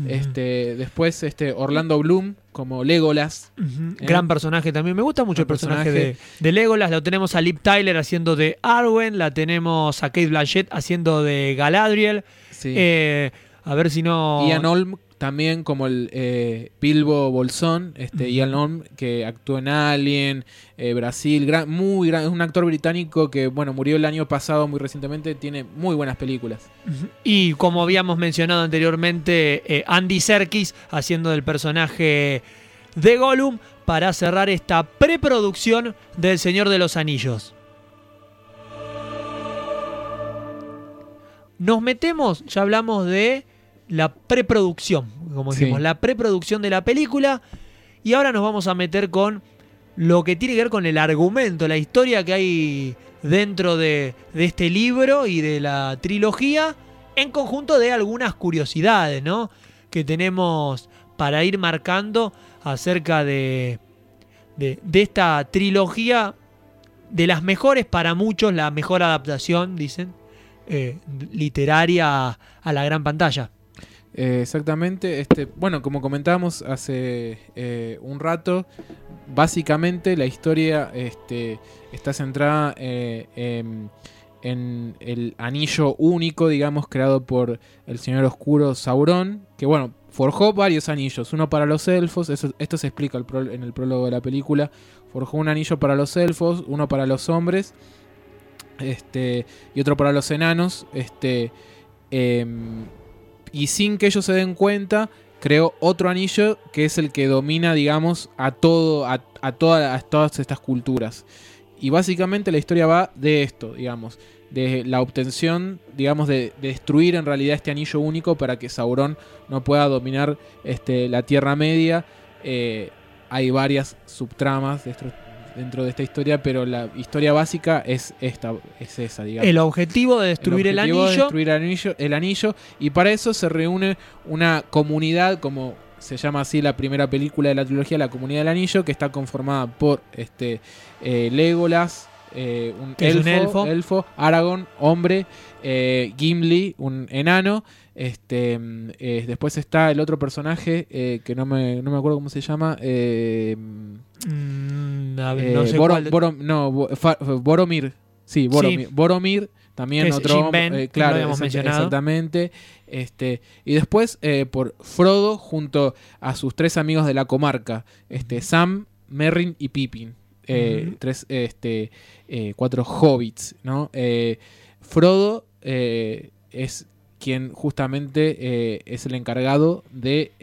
S2: Este, después este Orlando Bloom como Legolas. Eh.
S1: Gran personaje también. Me gusta mucho el personaje,
S2: personaje.
S1: De, de Legolas. Lo tenemos a Liv Tyler haciendo de Arwen. La tenemos a Kate Blanchett haciendo de Galadriel.
S2: Sí.
S1: Eh, a ver si no.
S2: Ian Holm también como el eh, Bilbo Bolsón, este. Ian Holm que actuó en Alien, eh, Brasil, gran- muy gran, es un actor británico que bueno murió el año pasado muy recientemente, tiene muy buenas películas.
S1: Y como habíamos mencionado anteriormente, eh, Andy Serkis haciendo del personaje de Gollum para cerrar esta preproducción del Señor de los Anillos. Nos metemos, ya hablamos de la preproducción, como
S2: Sí.
S1: dijimos, la preproducción de la película. Y ahora nos vamos a meter con lo que tiene que ver con el argumento, la historia que hay dentro de, de este libro y de la trilogía, en conjunto de algunas curiosidades, ¿no? Que tenemos para ir marcando acerca de, de, de esta trilogía, de las mejores para muchos, la mejor adaptación, dicen, eh, literaria a, a la gran pantalla.
S2: Eh, exactamente, este, bueno, como comentábamos hace eh, un rato, básicamente la historia este, está centrada eh, en, el anillo único, digamos, creado por el Señor Oscuro Sauron, que bueno, forjó varios anillos, uno para los elfos, eso- esto se explica en el prólogo de la película, forjó un anillo para los elfos, uno para los hombres, este, y otro para los enanos, este, em, y sin que ellos se den cuenta, creó otro anillo que es el que domina, digamos, a todo, a, a toda- a todas estas culturas. Y básicamente la historia va de esto, digamos, de la obtención, digamos, de, de destruir en realidad este anillo único para que Sauron no pueda dominar este, la Tierra Media. Eh, hay varias subtramas de dentro de esta historia, pero la historia básica es esta, es esa, digamos.
S1: El objetivo de destruir el,
S2: objetivo
S1: anillo.
S2: destruir el anillo, el anillo, y para eso se reúne una comunidad, como se llama así la primera película de la trilogía, la comunidad del anillo, que está conformada por este eh, Legolas, eh, un, elfo,
S1: un elfo.
S2: elfo, Aragorn, hombre, eh, Gimli, un enano. Este, mm, eh, después está el otro personaje eh, que no me, no me acuerdo cómo se llama.
S1: Mm, ver, no sé
S2: Boro-
S1: cuál-
S2: Borom- no, Bo- Fa- Boromir. Sí, Boromir. Boromir, también
S1: es
S2: otro
S1: Ben,
S2: eh,
S1: lo
S2: claro, exact-
S1: mencionado.
S2: exactamente. Este, y después eh, por Frodo junto a sus tres amigos de la comarca, este, Sam, Merrin y Pippin. Eh. Tres, este, eh, cuatro hobbits, ¿no? Eh, Frodo es quien justamente es el encargado de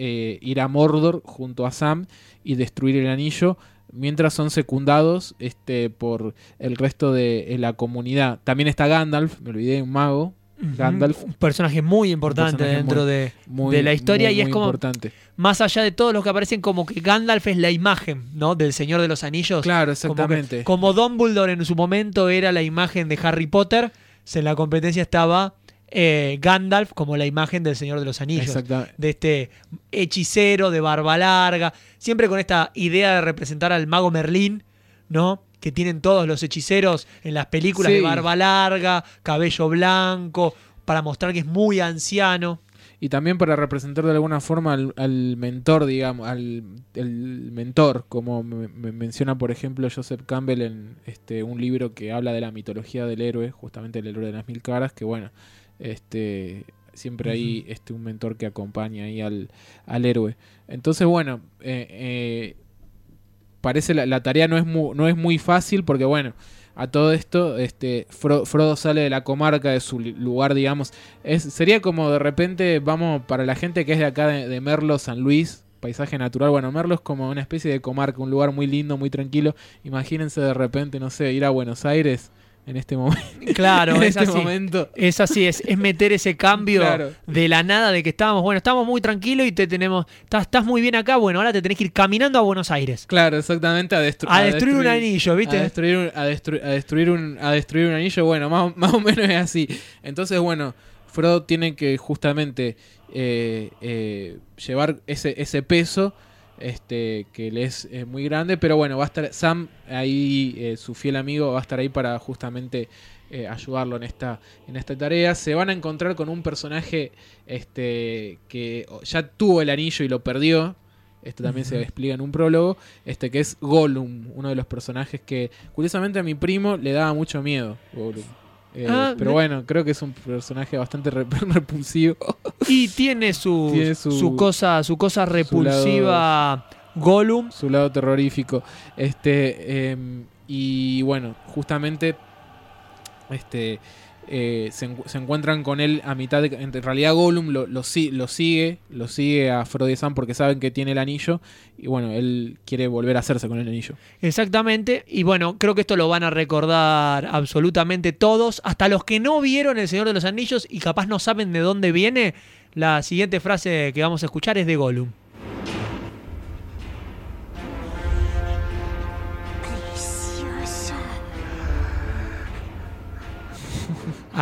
S2: ir a Mordor junto a Sam y destruir el anillo, mientras son secundados este, por el resto de la comunidad. También está Gandalf, me olvidé, un mago. Gandalf.
S1: Un personaje muy importante
S2: personaje
S1: dentro
S2: muy-
S1: de,
S2: muy,
S1: de la historia
S2: muy,
S1: y es
S2: muy
S1: como
S2: importante.
S1: más allá de todos los que aparecen como que Gandalf es la imagen, ¿no? Del Señor de los Anillos.
S2: Claro,
S1: Como que-
S2: exactamente.
S1: Como, Dumbledore en su momento era la imagen de Harry Potter, en la competencia estaba eh, Gandalf como la imagen del Señor de los Anillos.
S2: Exactamente.
S1: De este hechicero de barba larga, siempre con esta idea de representar al mago Merlín, ¿no? Que tienen todos los hechiceros en las películas
S2: Sí.
S1: de barba larga, cabello blanco, para mostrar que es muy anciano.
S2: Y también para representar de alguna forma al, al mentor, digamos, al el mentor, como me, me menciona por ejemplo Joseph Campbell en este un libro que habla de la mitología del héroe, justamente el héroe de las mil caras, que bueno, este siempre hay este un mentor que acompaña ahí al, al héroe. Entonces, bueno, eh, eh, parece la, la tarea no es, mu- no es muy fácil porque bueno, a todo esto, este, Fro- Frodo sale de la comarca, de su lugar, digamos. Es, sería como de repente, vamos, para la gente que es de acá de, de Merlo, San Luis, paisaje natural. Bueno, Merlo es como una especie de comarca, un lugar muy lindo, muy tranquilo. Imagínense de repente, no sé, ir a Buenos Aires en este momento.
S1: Claro,
S2: en
S1: es
S2: este
S1: así.
S2: momento.
S1: Es así, es, es meter ese cambio
S2: Claro.
S1: de la nada de que estábamos, bueno, estamos muy tranquilos y te tenemos, estás, estás muy bien acá, bueno, ahora te tenés que ir caminando a Buenos Aires.
S2: Claro, exactamente, a, destru-
S1: A destruir un anillo, ¿viste?
S2: A destruir un, a, destru- a destruir un, a destruir un anillo, bueno, más, más o menos es así. Entonces, bueno, Frodo tiene que justamente eh, eh, llevar ese, ese peso este que le es eh, muy grande, pero bueno, va a estar Sam ahí, eh, su fiel amigo, va a estar ahí para justamente eh, ayudarlo en esta, en esta tarea. Se van a encontrar con un personaje este, que ya tuvo el anillo y lo perdió. Esto también se explica en un prólogo. Este que es Gollum, uno de los personajes que, curiosamente, a mi primo le daba mucho miedo. Gollum. Eh,
S1: Ah,
S2: pero bueno, creo que es un personaje bastante re- repulsivo.
S1: Y tiene su,
S2: Tiene su-
S1: su cosa, su cosa repulsiva Gollum.
S2: su lado terrorífico. Este, em, y bueno, justamente este, eh, se, encu- se encuentran con él a mitad de. En realidad, Gollum lo, lo, lo sigue, lo sigue a Frodo y Sam porque saben que tiene el anillo. Y bueno, él quiere volver a hacerse con el anillo.
S1: Exactamente. Y bueno, creo que esto lo van a recordar absolutamente todos, hasta los que no vieron El Señor de los Anillos y capaz no saben de dónde viene. La siguiente frase que vamos a escuchar es de Gollum.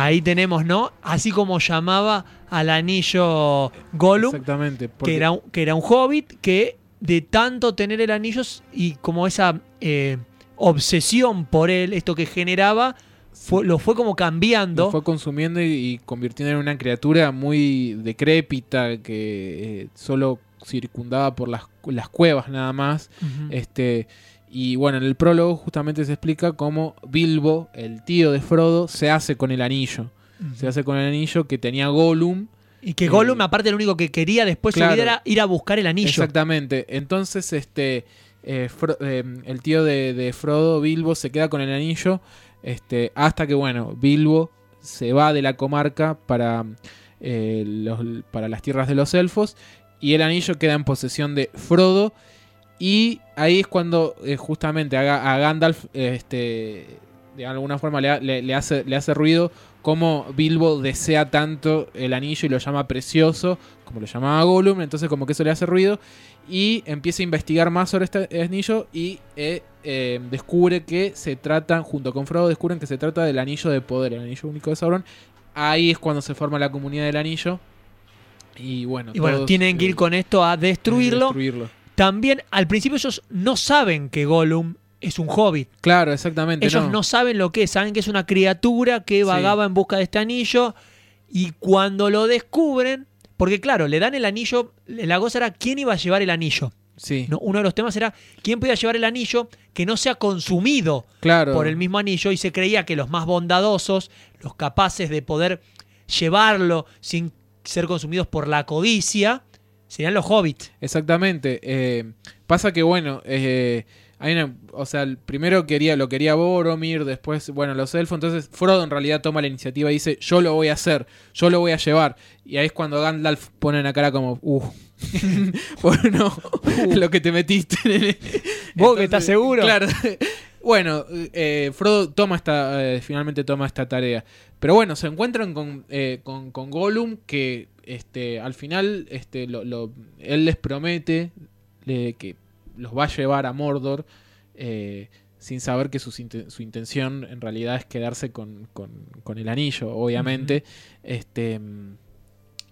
S1: Ahí tenemos, ¿no? Así como llamaba al anillo Gollum,
S2: Exactamente.
S1: que era, un, que era un hobbit que de tanto tener el anillo y como esa eh, obsesión por él, esto que generaba, fue- lo fue como cambiando.
S2: Lo fue consumiendo y, y convirtiendo en una criatura muy decrépita que eh, solo circundaba por las, las cuevas nada más. Este, y bueno, en el prólogo justamente se explica cómo Bilbo, el tío de Frodo, se hace con el anillo. Se hace con el anillo que tenía Gollum.
S1: y que
S2: eh,
S1: Gollum, aparte, lo único que quería después
S2: claro.
S1: vida era ir a buscar el anillo.
S2: Exactamente. Entonces, este, eh, Fro- eh, el tío de, de Frodo, Bilbo, se queda con el anillo. Este, hasta que, bueno, Bilbo se va de la comarca para, eh, los- para las tierras de los elfos. Y el anillo queda en posesión de Frodo. Y ahí es cuando eh, justamente a, a Gandalf, eh, este, de alguna forma le, le- le hace, le hace ruido como Bilbo desea tanto el anillo y lo llama precioso, como lo llamaba Gollum, entonces como que eso le hace ruido y empieza a investigar más sobre este anillo y eh, eh, descubre que se trata, junto con Frodo, descubren que se trata del anillo de poder, el anillo único de Sauron. Ahí es cuando se forma la comunidad del anillo. Y bueno,
S1: Y bueno, tienen que
S2: eh,
S1: ir con esto a destruirlo.
S2: destruirlo.
S1: También, al principio ellos no saben que Gollum es un hobbit.
S2: Claro, exactamente.
S1: Ellos no. saben lo que es, saben que es una criatura que
S2: Sí.
S1: vagaba en busca de este anillo. Y cuando lo descubren, porque claro, le dan el anillo, la cosa era quién iba a llevar el anillo.
S2: Sí,
S1: ¿no? Uno de los temas era quién podía llevar el anillo que no sea consumido
S2: claro.
S1: por el mismo anillo y se creía que los más bondadosos, los capaces de poder llevarlo sin ser consumidos por la codicia, serían los hobbits.
S2: Exactamente. eh, pasa que, bueno, eh, hay una, o sea, primero quería, lo quería Boromir, después, bueno, los elfos. Entonces, Frodo en realidad toma la iniciativa y dice: Yo lo voy a hacer, yo lo voy a llevar. Y ahí es cuando Gandalf pone la cara como: Uh, bueno, lo que te metiste. nene".
S1: ¿Vos que estás seguro?
S2: Claro. Bueno, eh, Frodo toma esta, eh, finalmente toma esta tarea. Pero bueno, se encuentran con, eh, con, con Gollum que este, al final este, lo- lo- él les promete le- que los va a llevar a Mordor eh, sin saber que inten- su intención en realidad es quedarse con, con- con el anillo, obviamente. este,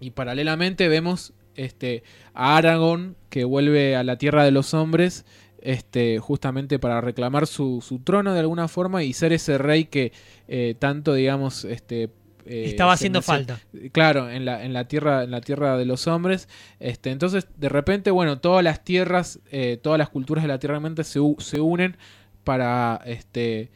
S2: y paralelamente vemos este, a Aragorn que vuelve a la Tierra de los Hombres este, justamente para reclamar su, su trono de alguna forma y ser ese rey que eh, tanto, digamos, este, eh,
S1: Estaba haciendo falta.
S2: Claro, en la, en la tierra, en la tierra de los hombres. Este, entonces, de repente, bueno, todas las tierras, eh, todas las culturas de la tierra mente se, se unen para este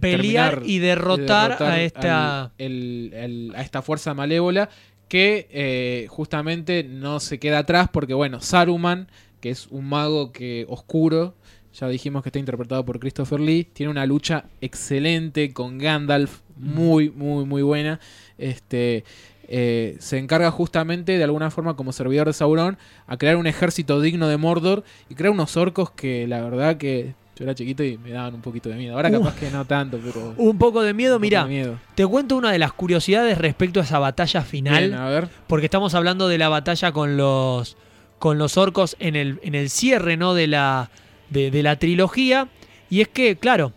S1: Pelear y derrotar,
S2: derrotar
S1: a esta...
S2: al- el- el- a esta fuerza malévola que eh, justamente no se queda atrás porque bueno Saruman que es un mago que oscuro ya dijimos que está interpretado por Christopher Lee. Tiene una lucha excelente con Gandalf, muy, muy, muy buena. Este, eh, se encarga justamente, de alguna forma, como servidor de Sauron, a crear un ejército digno de Mordor y crear unos orcos que la verdad que yo era chiquito y me daban un poquito de miedo. Ahora capaz que no tanto, pero...
S1: Un poco de miedo, mira, te cuento una de las curiosidades respecto a esa batalla final.
S2: Bien, a ver.
S1: porque estamos hablando de la batalla con los con los orcos en el, en el cierre ¿no? de, la, de, de la trilogía. Y es que, claro,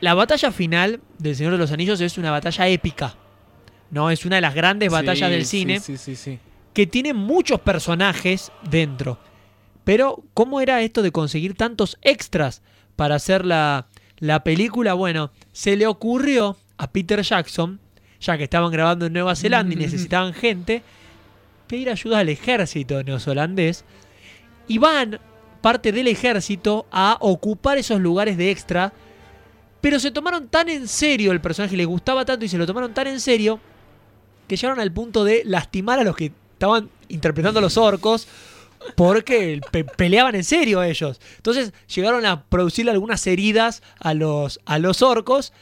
S1: la batalla final del Señor de los Anillos es una batalla épica. ¿no? Es una de las grandes batallas
S2: Sí,
S1: del cine
S2: Sí, sí, sí.
S1: que tiene muchos personajes dentro. Pero, ¿cómo era esto de conseguir tantos extras para hacer la, la película? Bueno, se le ocurrió a Peter Jackson, ya que estaban grabando en Nueva Zelanda y necesitaban gente, pedir ayuda al ejército neozelandés. Y van parte del ejército a ocupar esos lugares de extra. Pero se tomaron tan en serio el personaje, les gustaba tanto y se lo tomaron tan en serio que llegaron al punto de lastimar a los que estaban interpretando a los orcos porque pe- peleaban en serio ellos. Entonces llegaron a producirle algunas heridas a los, a los orcos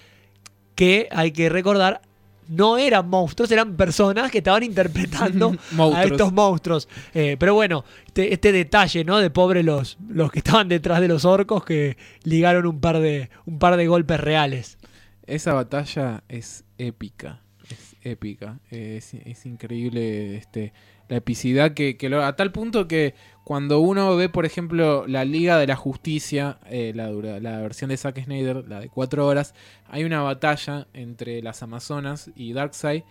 S1: que hay que recordar no eran monstruos, eran personas que estaban interpretando a estos monstruos. Eh, pero bueno, este, este detalle, ¿no? De pobre los, los que estaban detrás de los orcos que ligaron un par de, un par de golpes reales.
S2: Esa batalla es épica. Es épica. Es, increíble este, la epicidad que, que lo- a tal punto que cuando uno ve, por ejemplo, la Liga de la Justicia, eh, la, la versión de Zack Snyder, la de cuatro horas, hay una batalla entre las Amazonas y Darkseid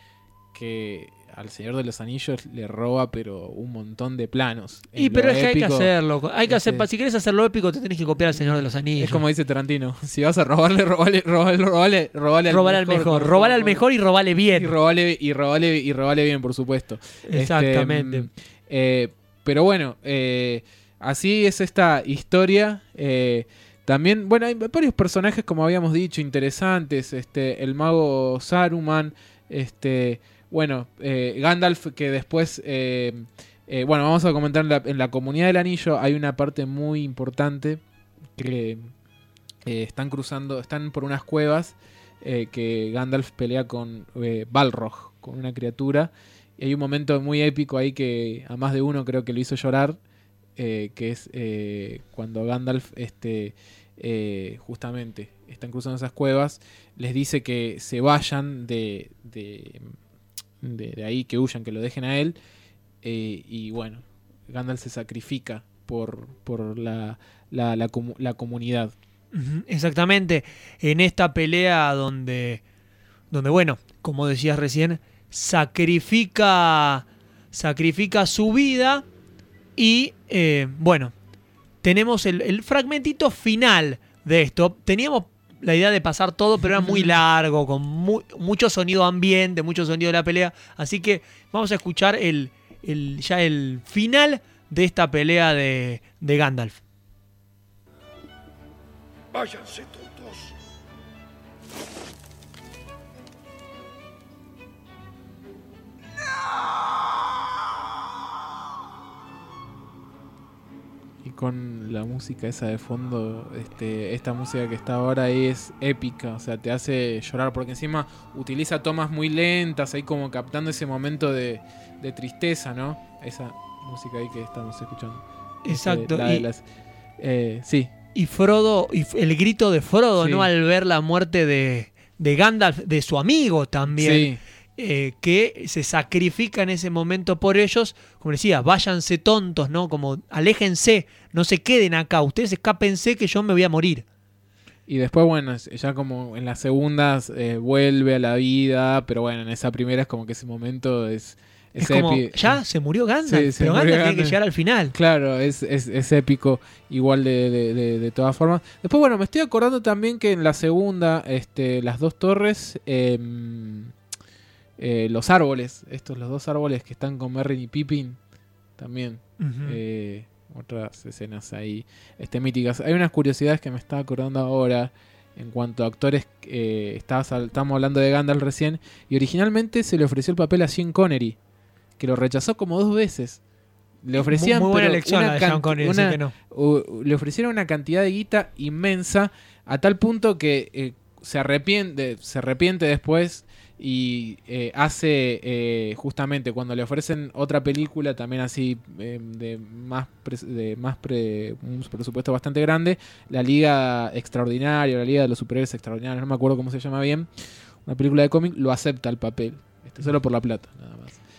S2: que al Señor de los Anillos le roba pero un montón de planos. En
S1: Y pero es que hay que hacerlo. Hay que hacer,
S2: este-
S1: si quieres hacerlo épico, te tenés que copiar al Señor de los Anillos.
S2: Es como dice Tarantino, si vas a robarle, robale, robale, robale, robale al
S1: robar al mejor, robar al mejor y robale
S2: Y
S1: bien.
S2: robale, y robale, y robale bien, por supuesto. Este,
S1: Exactamente.
S2: mm, eh, pero bueno, eh, así es esta historia. eh, también, bueno, hay varios personajes, como habíamos dicho, interesantes. Este, el mago Saruman. Este, bueno, eh, Gandalf, que después. eh, eh, bueno, vamos a comentar en la, comunidad del anillo. Hay una parte muy importante que están cruzando, están por unas cuevas. que Gandalf pelea con Balrog, con una criatura. Y hay un momento muy épico ahí que a más de uno creo que lo hizo llorar, que es cuando Gandalf, este, justamente, están cruzando esas cuevas, les dice que se vayan de, de- ahí, que huyan, que lo dejen a él. eh, y bueno, Gandalf se sacrifica por, por la, la, la comu- la comunidad.
S1: Exactamente. En esta pelea donde, donde bueno, como decías recién, sacrifica, sacrifica su vida y, eh, bueno, tenemos el, el fragmentito final de esto. Teníamos la idea de pasar todo, pero era muy largo, con mu- mucho sonido ambiente, mucho sonido de la pelea. Así que vamos a escuchar el, el- ya el final de esta pelea de, de Gandalf.
S4: Váyanse
S2: con la música esa de fondo, este, esta música que está ahora ahí es épica, o sea, te hace llorar, porque encima utiliza tomas muy lentas, ahí como captando ese momento de, de tristeza, ¿no? Esa música ahí que estamos escuchando. Este,
S1: Exacto.
S2: la de
S1: y-
S2: las- eh, sí,
S1: Y Frodo, y el grito de Frodo,
S2: Sí.
S1: ¿no? Al ver la muerte de, de Gandalf, de su amigo también,
S2: sí,
S1: eh, que se sacrifica en ese momento por ellos. Como decía, váyanse tontos, ¿no? Como aléjense, no se queden acá, ustedes escápense que yo me voy a morir.
S2: Y después, bueno, ya como en las segundas eh, vuelve a la vida, pero bueno, en esa primera es como que ese momento es...
S1: Es, como, ya se murió Gandalf,
S2: Sí, se
S1: pero
S2: murió
S1: Gandalf tiene que llegar al final.
S2: Claro, es, es, es épico, igual de, de, de- de todas formas. Después, bueno, me estoy acordando también que en la segunda, este, las dos torres, em, eh, los árboles, estos, los dos árboles que están con Merry y Pippin, también, eh, otras escenas ahí este, míticas. Hay unas curiosidades que me estaba acordando ahora en cuanto a actores. eh, estabas estábamos hablando de Gandalf recién, y originalmente se le ofreció el papel a Sean Connery, que lo rechazó como dos veces. le ofrecían
S1: muy, muy buena elección
S2: una
S1: Sean
S2: can-
S1: Connery, así
S2: una-
S1: que no.
S2: u- le ofrecieron una cantidad de guita inmensa a tal punto que eh, se arrepiente se arrepiente después y eh, hace eh, justamente cuando le ofrecen otra película también así eh, de más pres- de más pre- un presupuesto bastante grande la Liga Extraordinaria la Liga de los Superhéroes Extraordinarios no me acuerdo cómo se llama bien una película de cómic lo acepta el papel este, solo por la plata nada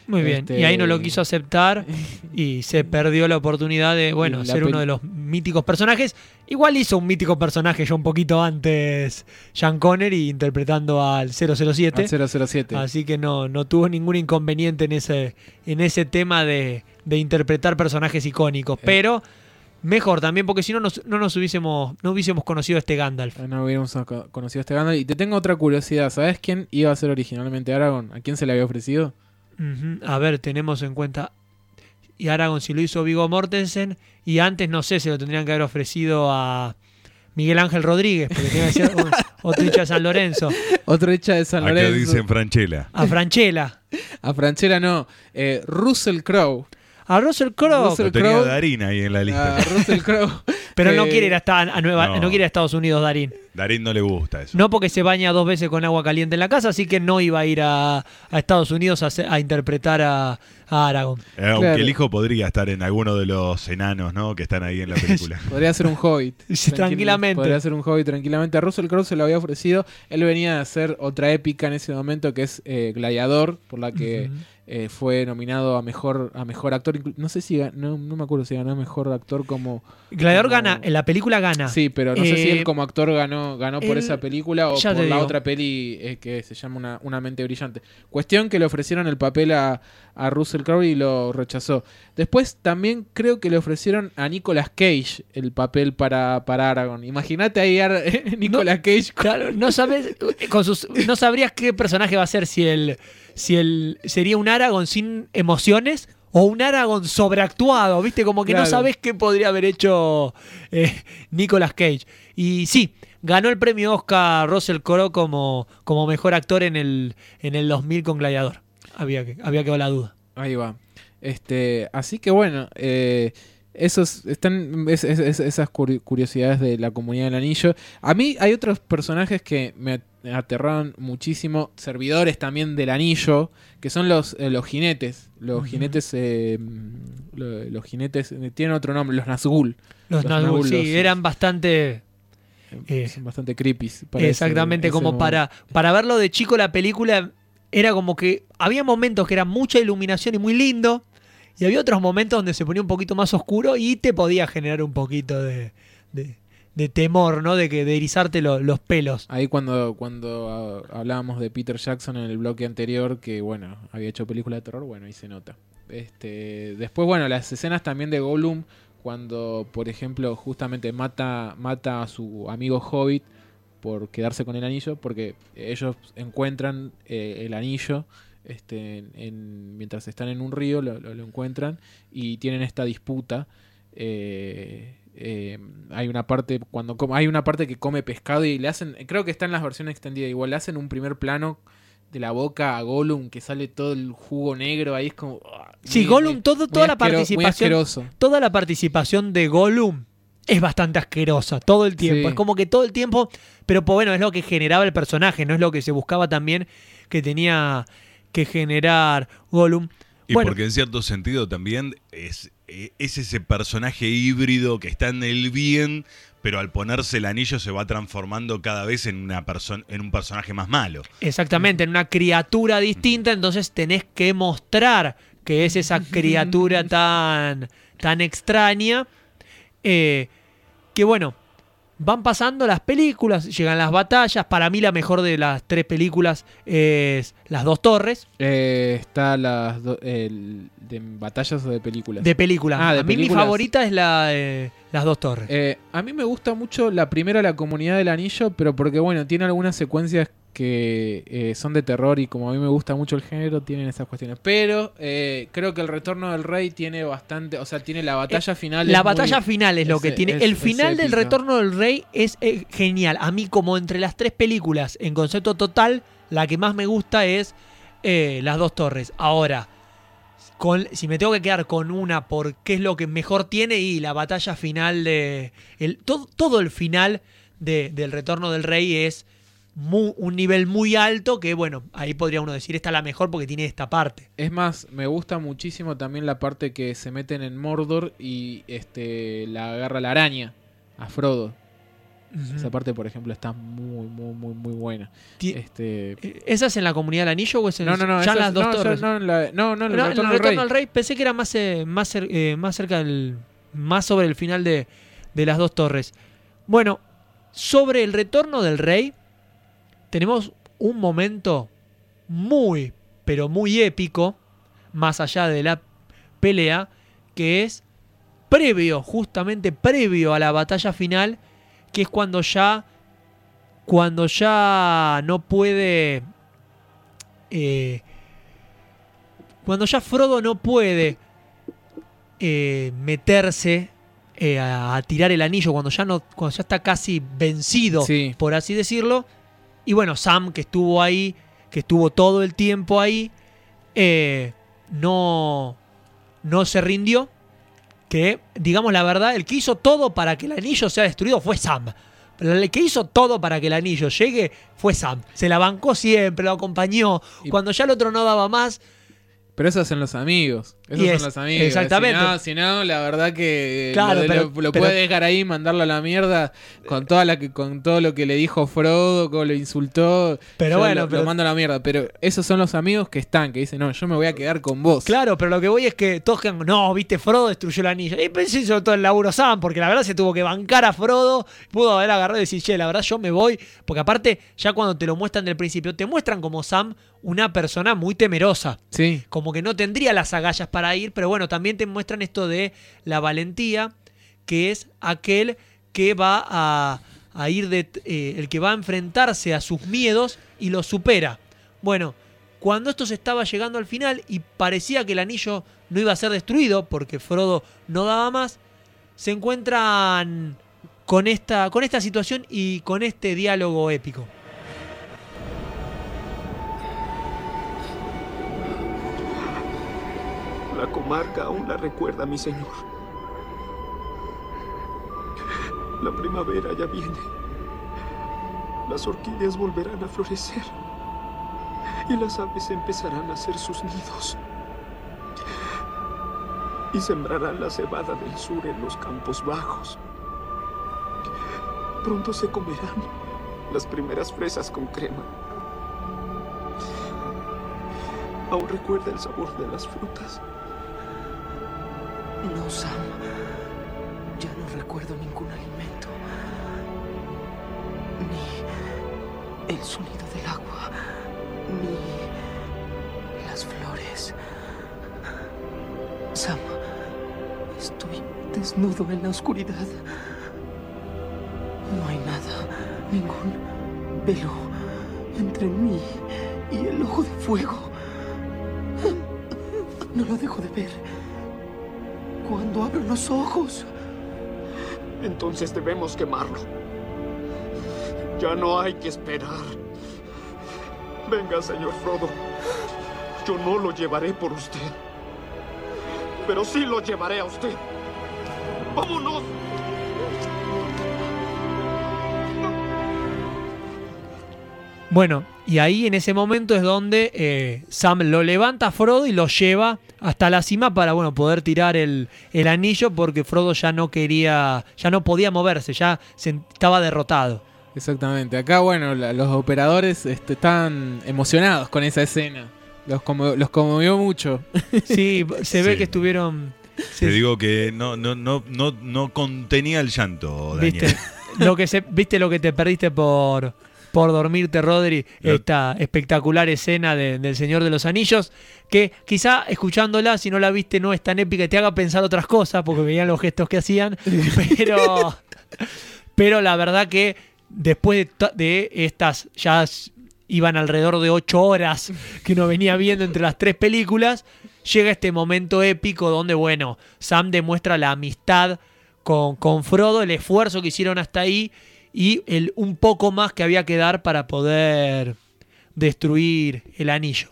S1: Muy bien.
S2: Este-
S1: Y ahí no lo quiso aceptar y se perdió la oportunidad de, bueno, ser uno de los míticos personajes. Igual hizo un mítico personaje ya un poquito antes Sean Connery interpretando al 007.
S2: Al 007
S1: Así que no, no tuvo ningún inconveniente en ese, en ese tema de, de interpretar personajes icónicos.
S2: Eh.
S1: Pero mejor también, porque si no nos- no nos hubiésemos, no hubiésemos conocido a este Gandalf.
S2: No hubiéramos co- conocido este Gandalf. Y te tengo otra curiosidad. ¿Sabes quién iba a ser originalmente Aragorn? ¿A quién se le había ofrecido?
S1: A ver, tenemos en cuenta. Y Aragorn, si lo hizo Vigo Mortensen. Y antes, no sé, se lo tendrían que haber ofrecido a Miguel Ángel Rodríguez, porque tiene que ser un- otro hincha de San Lorenzo.
S2: Otro hecha de San
S3: Acá
S2: Lorenzo.
S3: dicen Franchella.
S1: A Franchella.
S2: A Franchella no. Eh, Russell Crowe.
S1: A Russell Crowe.
S2: Russell
S3: tenía. Darín ahí en la lista.
S2: A Russell Crowe.
S1: Pero no
S2: que-
S1: quiere ir hasta a Nueva,
S3: No.
S1: no. quiere ir a Estados Unidos, Darín.
S3: Darín no le gusta eso.
S1: No porque se baña dos veces con agua caliente en la casa, así que no iba a ir a, a Estados Unidos a, interpretar a, a Aragorn.
S3: Eh, Aunque
S2: Claro.
S3: el hijo podría estar en alguno de los enanos, ¿no? Que están ahí en la película.
S2: Podría ser un hobbit.
S1: Tranquilamente.
S2: Podría ser un hobbit tranquilamente. A Russell Crowe se lo había ofrecido. Él venía a hacer otra épica en ese momento que es eh, Gladiador, por la que. Eh, fue nominado a mejor a mejor actor. No sé si no, no me acuerdo si ganó mejor actor como
S1: Gladiador
S2: como-
S1: gana, en la película gana.
S2: Sí, pero no sé si
S1: Eh,
S2: él como actor ganó, ganó por
S1: él-
S2: esa película o por la
S1: digo.
S2: otra peli eh, que se llama una, Una mente brillante. Cuestión que le ofrecieron el papel a, a Russell Crowe y lo rechazó. Después también creo que le ofrecieron a Nicolas Cage el papel para, para Aragorn. Imagínate ahí a Nicolas Cage. con-
S1: Claro, no sabes, con sus, no sabrías qué personaje va a ser si el, si el sería un Aragorn sin emociones o un Aragorn sobreactuado, viste, como que no sabes qué podría haber hecho eh, Nicolas Cage. Y sí, ganó el premio Oscar Russell Crowe como, como mejor actor en el, en el 2000 con Gladiador. Había que, había que ver la duda.
S2: Ahí va. Este, así que bueno, eh, esos están es- es- es- esas curi- curiosidades de la comunidad del anillo. A mí hay otros personajes que me at- me aterraron muchísimo, servidores también del anillo, que son los, eh, los jinetes. Los jinetes, eh, lo- los jinetes eh, tienen otro nombre, los Nazgûl.
S1: Los,
S2: Los
S1: Nazgûl,
S2: Nazgûl,
S1: sí,
S2: los-
S1: eran bastante... Eh,
S2: son bastante creepy.
S1: Exactamente, como
S2: momento.
S1: para, para verlo de chico la película era como que había momentos que era mucha iluminación y muy lindo, y había otros momentos donde se ponía un poquito más oscuro y te podía generar un poquito de, de- temor, ¿no? De que erizarte lo- los pelos.
S2: Ahí cuando, cuando ah, hablábamos de Peter Jackson en el bloque anterior, que bueno, había hecho película de terror, bueno, ahí se nota. Este, después, bueno, las escenas también de Gollum, cuando, por ejemplo, justamente mata, mata a su amigo Hobbit por quedarse con el anillo, porque ellos encuentran eh, el anillo este, en- en- mientras están en un río, lo, lo- lo encuentran y tienen esta disputa. eh, eh, hay una parte cuando come- hay una parte que come pescado y le hacen creo que está en las versiones extendidas igual le hacen un primer plano de la boca a Gollum que sale todo el jugo negro ahí es como ah,
S1: Sí, Gollum, todo, toda la participación, toda la participación de Gollum es bastante asquerosa, todo el tiempo.
S2: Sí.
S1: Es como que todo el tiempo, pero pues bueno, es lo que generaba el personaje, no es lo que se buscaba también que tenía que generar Gollum.
S3: Y
S1: Bueno.
S3: porque en cierto sentido también es, eh, es ese personaje híbrido que está en el bien, pero al ponerse el anillo se va transformando cada vez en, una persona en un personaje más malo.
S1: Exactamente, en una criatura distinta, entonces tenés que mostrar que es esa criatura tan, tan extraña. eh, que bueno, van pasando las películas, llegan las batallas. Para mí la mejor de las tres películas es Las dos torres
S2: Eh, está las do- el- de batallas o de películas
S1: de película.
S2: Ah, de
S1: a mí mi
S2: películas.
S1: favorita es la de Las dos torres.
S2: Eh, a mí me gusta mucho la primera, la comunidad del anillo, pero porque bueno, tiene algunas secuencias que eh, son de terror y como a mí me gusta mucho el género, tienen esas cuestiones. Pero eh, creo que el retorno del rey tiene bastante, o sea, tiene la batalla final.
S1: Eh, La
S2: muy-
S1: batalla final es lo
S2: es-
S1: que tiene.
S2: es-
S1: el final del retorno del rey es eh, genial. A mí, como entre las tres películas, en concepto total, la que más me gusta es eh, Las dos torres. Ahora, con, si me tengo que quedar con una por qué es lo que mejor tiene y la batalla final de... El, todo, todo el final de- del retorno del rey es mu- un nivel muy alto que, bueno, ahí podría uno decir, esta es la mejor porque tiene esta parte.
S2: Es más, me gusta muchísimo también la parte que se meten en Mordor y este la agarra la araña a Frodo. Esa parte, por ejemplo, está muy, muy, muy, muy buena. Este,
S1: Eh, ¿Esa es en la comunidad del anillo o es en
S2: no, no, no,
S1: ya las dos
S2: no,
S1: torres?
S2: no, la- no, no, el
S1: No,
S2: retorno
S1: el
S2: del rey.
S1: retorno al rey pensé que era más, eh, más, eh, más cerca del. más sobre el final de, de las dos torres. Bueno, sobre el retorno del rey, tenemos un momento muy, pero muy épico, más allá de la pelea, que es previo, justamente previo a la batalla final, que es cuando ya. Cuando ya no puede. eh, cuando ya Frodo no puede eh, meterse eh, a, a tirar el anillo, cuando ya no, cuando ya está casi vencido,
S2: Sí.
S1: por así decirlo. Y bueno, Sam, que estuvo ahí, que estuvo todo el tiempo ahí, eh, no, no se rindió. Que, digamos la verdad, el que hizo todo para que el anillo sea destruido fue Sam. Pero el que hizo todo para que el anillo llegue fue Sam. Se la bancó siempre, lo acompañó.
S2: Y-
S1: Cuando ya el otro no daba más,
S2: Pero esos son los amigos. Esos
S1: Y
S2: son
S1: es-
S2: los amigos.
S1: exactamente.
S2: Si no, si no, la verdad que
S1: Claro,
S2: lo,
S1: pero-
S2: lo- lo
S1: pero-
S2: puede dejar ahí, mandarlo a la mierda con toda la que, con todo lo que le dijo Frodo, cómo lo insultó.
S1: Pero
S2: Yo
S1: bueno,
S2: lo,
S1: pero-
S2: lo mando a la mierda. Pero esos son los amigos que están, que dicen, no, yo me voy a quedar con vos.
S1: Claro, pero lo que voy es que todos quedan, no, viste, Frodo destruyó el anillo. Y pensé hizo todo el laburo Sam, porque la verdad se tuvo que bancar a Frodo, pudo haber agarrado y decir, che, la verdad yo me voy. Porque aparte, ya cuando te lo muestran del principio, te muestran como Sam una persona muy temerosa.
S2: Sí.
S1: Como que no tendría las agallas para ir, pero bueno, también te muestran esto de la valentía, que es aquel que va a, a ir de, eh, el que va a enfrentarse a sus miedos y los supera. Bueno, cuando esto se estaba llegando al final y parecía que el anillo no iba a ser destruido porque Frodo no daba más, se encuentran con esta, con esta situación y con este diálogo épico.
S5: La comarca aún la recuerda, mi señor. La primavera ya viene. Las orquídeas volverán a florecer. Y las aves empezarán a hacer sus nidos. Y sembrarán la cebada del sur en los campos bajos. Pronto se comerán las primeras fresas con crema. ¿Aún recuerda el sabor de las frutas?
S6: No, Sam. Ya no recuerdo ningún alimento. Ni el sonido del agua. Ni las flores. Sam, estoy desnudo en la oscuridad. No hay nada, ningún velo entre mí y el ojo de fuego. No lo dejo de ver. Cuando abro los ojos,
S5: Entonces debemos quemarlo. Ya no hay que esperar. Venga, señor Frodo. Yo no lo llevaré por usted. Pero sí lo llevaré a usted. ¡Vámonos!
S1: Bueno, y ahí en ese momento es donde eh, Sam lo levanta a Frodo y lo lleva hasta la cima para bueno, poder tirar el, el anillo porque Frodo ya no quería, ya no podía moverse, ya se, estaba derrotado.
S2: Exactamente. Acá, bueno, la- los operadores este, están emocionados con esa escena. Los, conmo- los conmovió mucho.
S1: Sí, se ve
S3: Sí.
S1: que estuvieron...
S3: Te
S1: se-
S3: digo que no, no, no, no, no contenía el llanto, Daniel.
S1: ¿Viste? Lo que se, ¿Viste lo que te perdiste por, por dormirte, Rodri? Esta espectacular escena de- del Señor de los Anillos, que quizá escuchándola, si no la viste, no es tan épica y te haga pensar otras cosas, porque veían los gestos que hacían, pero, pero la verdad que después de, de estas, ya iban alrededor de ocho horas que uno venía viendo entre las tres películas, llega este momento épico donde, bueno, Sam demuestra la amistad con, con Frodo, el esfuerzo que hicieron hasta ahí y el un poco más que había que dar para poder destruir el anillo.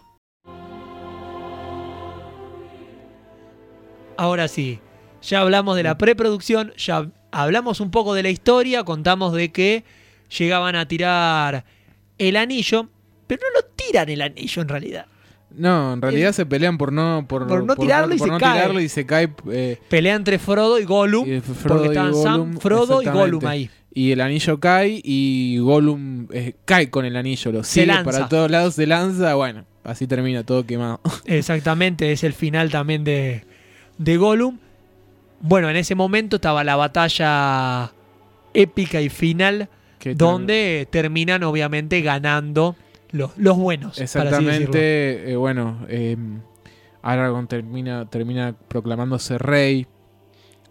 S1: Ahora sí, ya hablamos de la preproducción, ya hablamos un poco de la historia, contamos de que llegaban a tirar el anillo, pero no lo tiran el anillo en realidad.
S2: No, en realidad se pelean por no por,
S1: Por no tirarlo y
S2: por
S1: se
S2: no
S1: cae.
S2: tirarlo y se cae eh,
S1: Pelea entre Frodo y Gollum,
S2: y Frodo
S1: porque estaban Sam, Frodo y Gollum ahí.
S2: Y el anillo cae y Gollum eh, cae con el anillo, lo sigue
S1: lanza.
S2: para todos lados, se lanza, bueno, así termina todo quemado.
S1: Exactamente, es el final también de, de Gollum. Bueno, en ese momento estaba la batalla épica y final, donde terminan obviamente ganando los, los buenos.
S2: Exactamente, eh, bueno, eh, Aragorn termina, termina proclamándose rey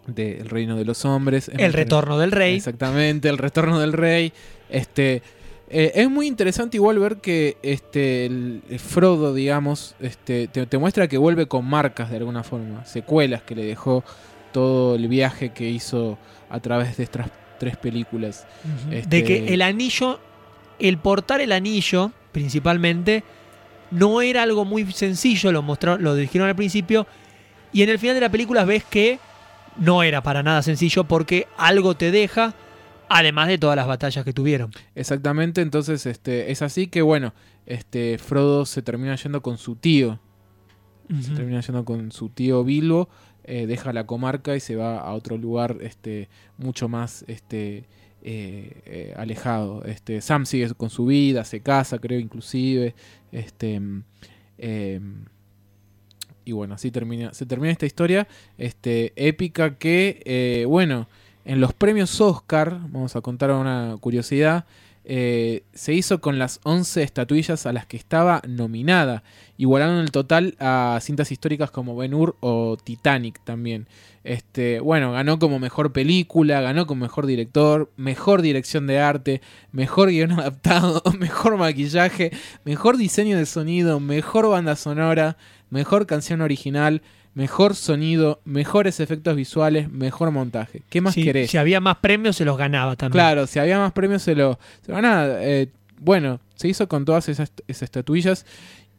S2: del reino de los hombres. Es
S1: El retorno del rey.
S2: Exactamente, el retorno del rey. Este, eh, es muy interesante igual ver que este, el, el Frodo, digamos, este, te, te muestra que vuelve con marcas de alguna forma, secuelas que le dejó todo el viaje que hizo a través de estas tres películas.
S1: Ujú.
S2: Este-
S1: De que el anillo, el portar el anillo, principalmente, no era algo muy sencillo, lo mostraron, lo dijeron al principio, y en el final de la película ves que no era para nada sencillo porque algo te deja, además de todas las batallas que tuvieron.
S2: Exactamente, entonces este, es así que bueno, este, Frodo se termina yendo con su tío, se termina yendo con su tío Bilbo, eh, deja la comarca y se va a otro lugar este, mucho más este, eh, eh, alejado. Este, Sam sigue con su vida, se casa, creo, inclusive. Este, mm, y bueno, así termina, se termina esta historia este, épica que, eh, bueno, en los premios Oscar, vamos a contar una curiosidad, eh, se hizo con las 11 estatuillas a las que estaba nominada. Igualaron el total a cintas históricas como Ben Hur o Titanic también. Este, bueno, ganó como mejor película, ganó como mejor director, mejor dirección de arte, mejor guion adaptado, mejor maquillaje, mejor diseño de sonido, mejor banda sonora, mejor canción original, mejor sonido, mejores efectos visuales, mejor montaje. ¿Qué más
S1: Si-
S2: querés?
S1: Si había más premios, se los ganaba también.
S2: Claro, si había más premios se lo, se lo ganaba. Eh, bueno, se hizo con todas esas, esas estatuillas.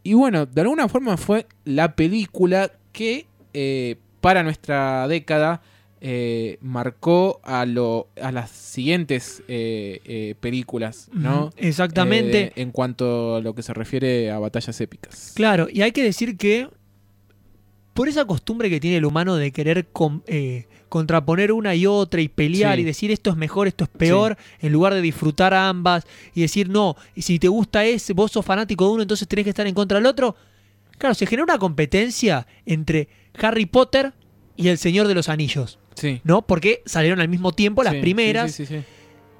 S2: Y bueno, de alguna forma fue la película que eh, para nuestra década eh, marcó a, lo, a las siguientes eh, eh, películas, ¿no?
S1: Exactamente.
S2: Eh, en cuanto a lo que se refiere a batallas épicas.
S1: Claro, y hay que decir que por esa costumbre que tiene el humano de querer contraponer una y otra y pelear
S2: Sí.
S1: y decir esto es mejor, esto es peor, en lugar de disfrutar a ambas y decir no, y si te gusta ese, vos sos fanático de uno, entonces tenés que estar en contra del otro. Claro, se genera una competencia entre Harry Potter y El Señor de los Anillos,
S2: Sí.
S1: ¿no? Porque salieron al mismo tiempo las
S2: Sí,
S1: primeras.
S2: sí, sí, sí, sí.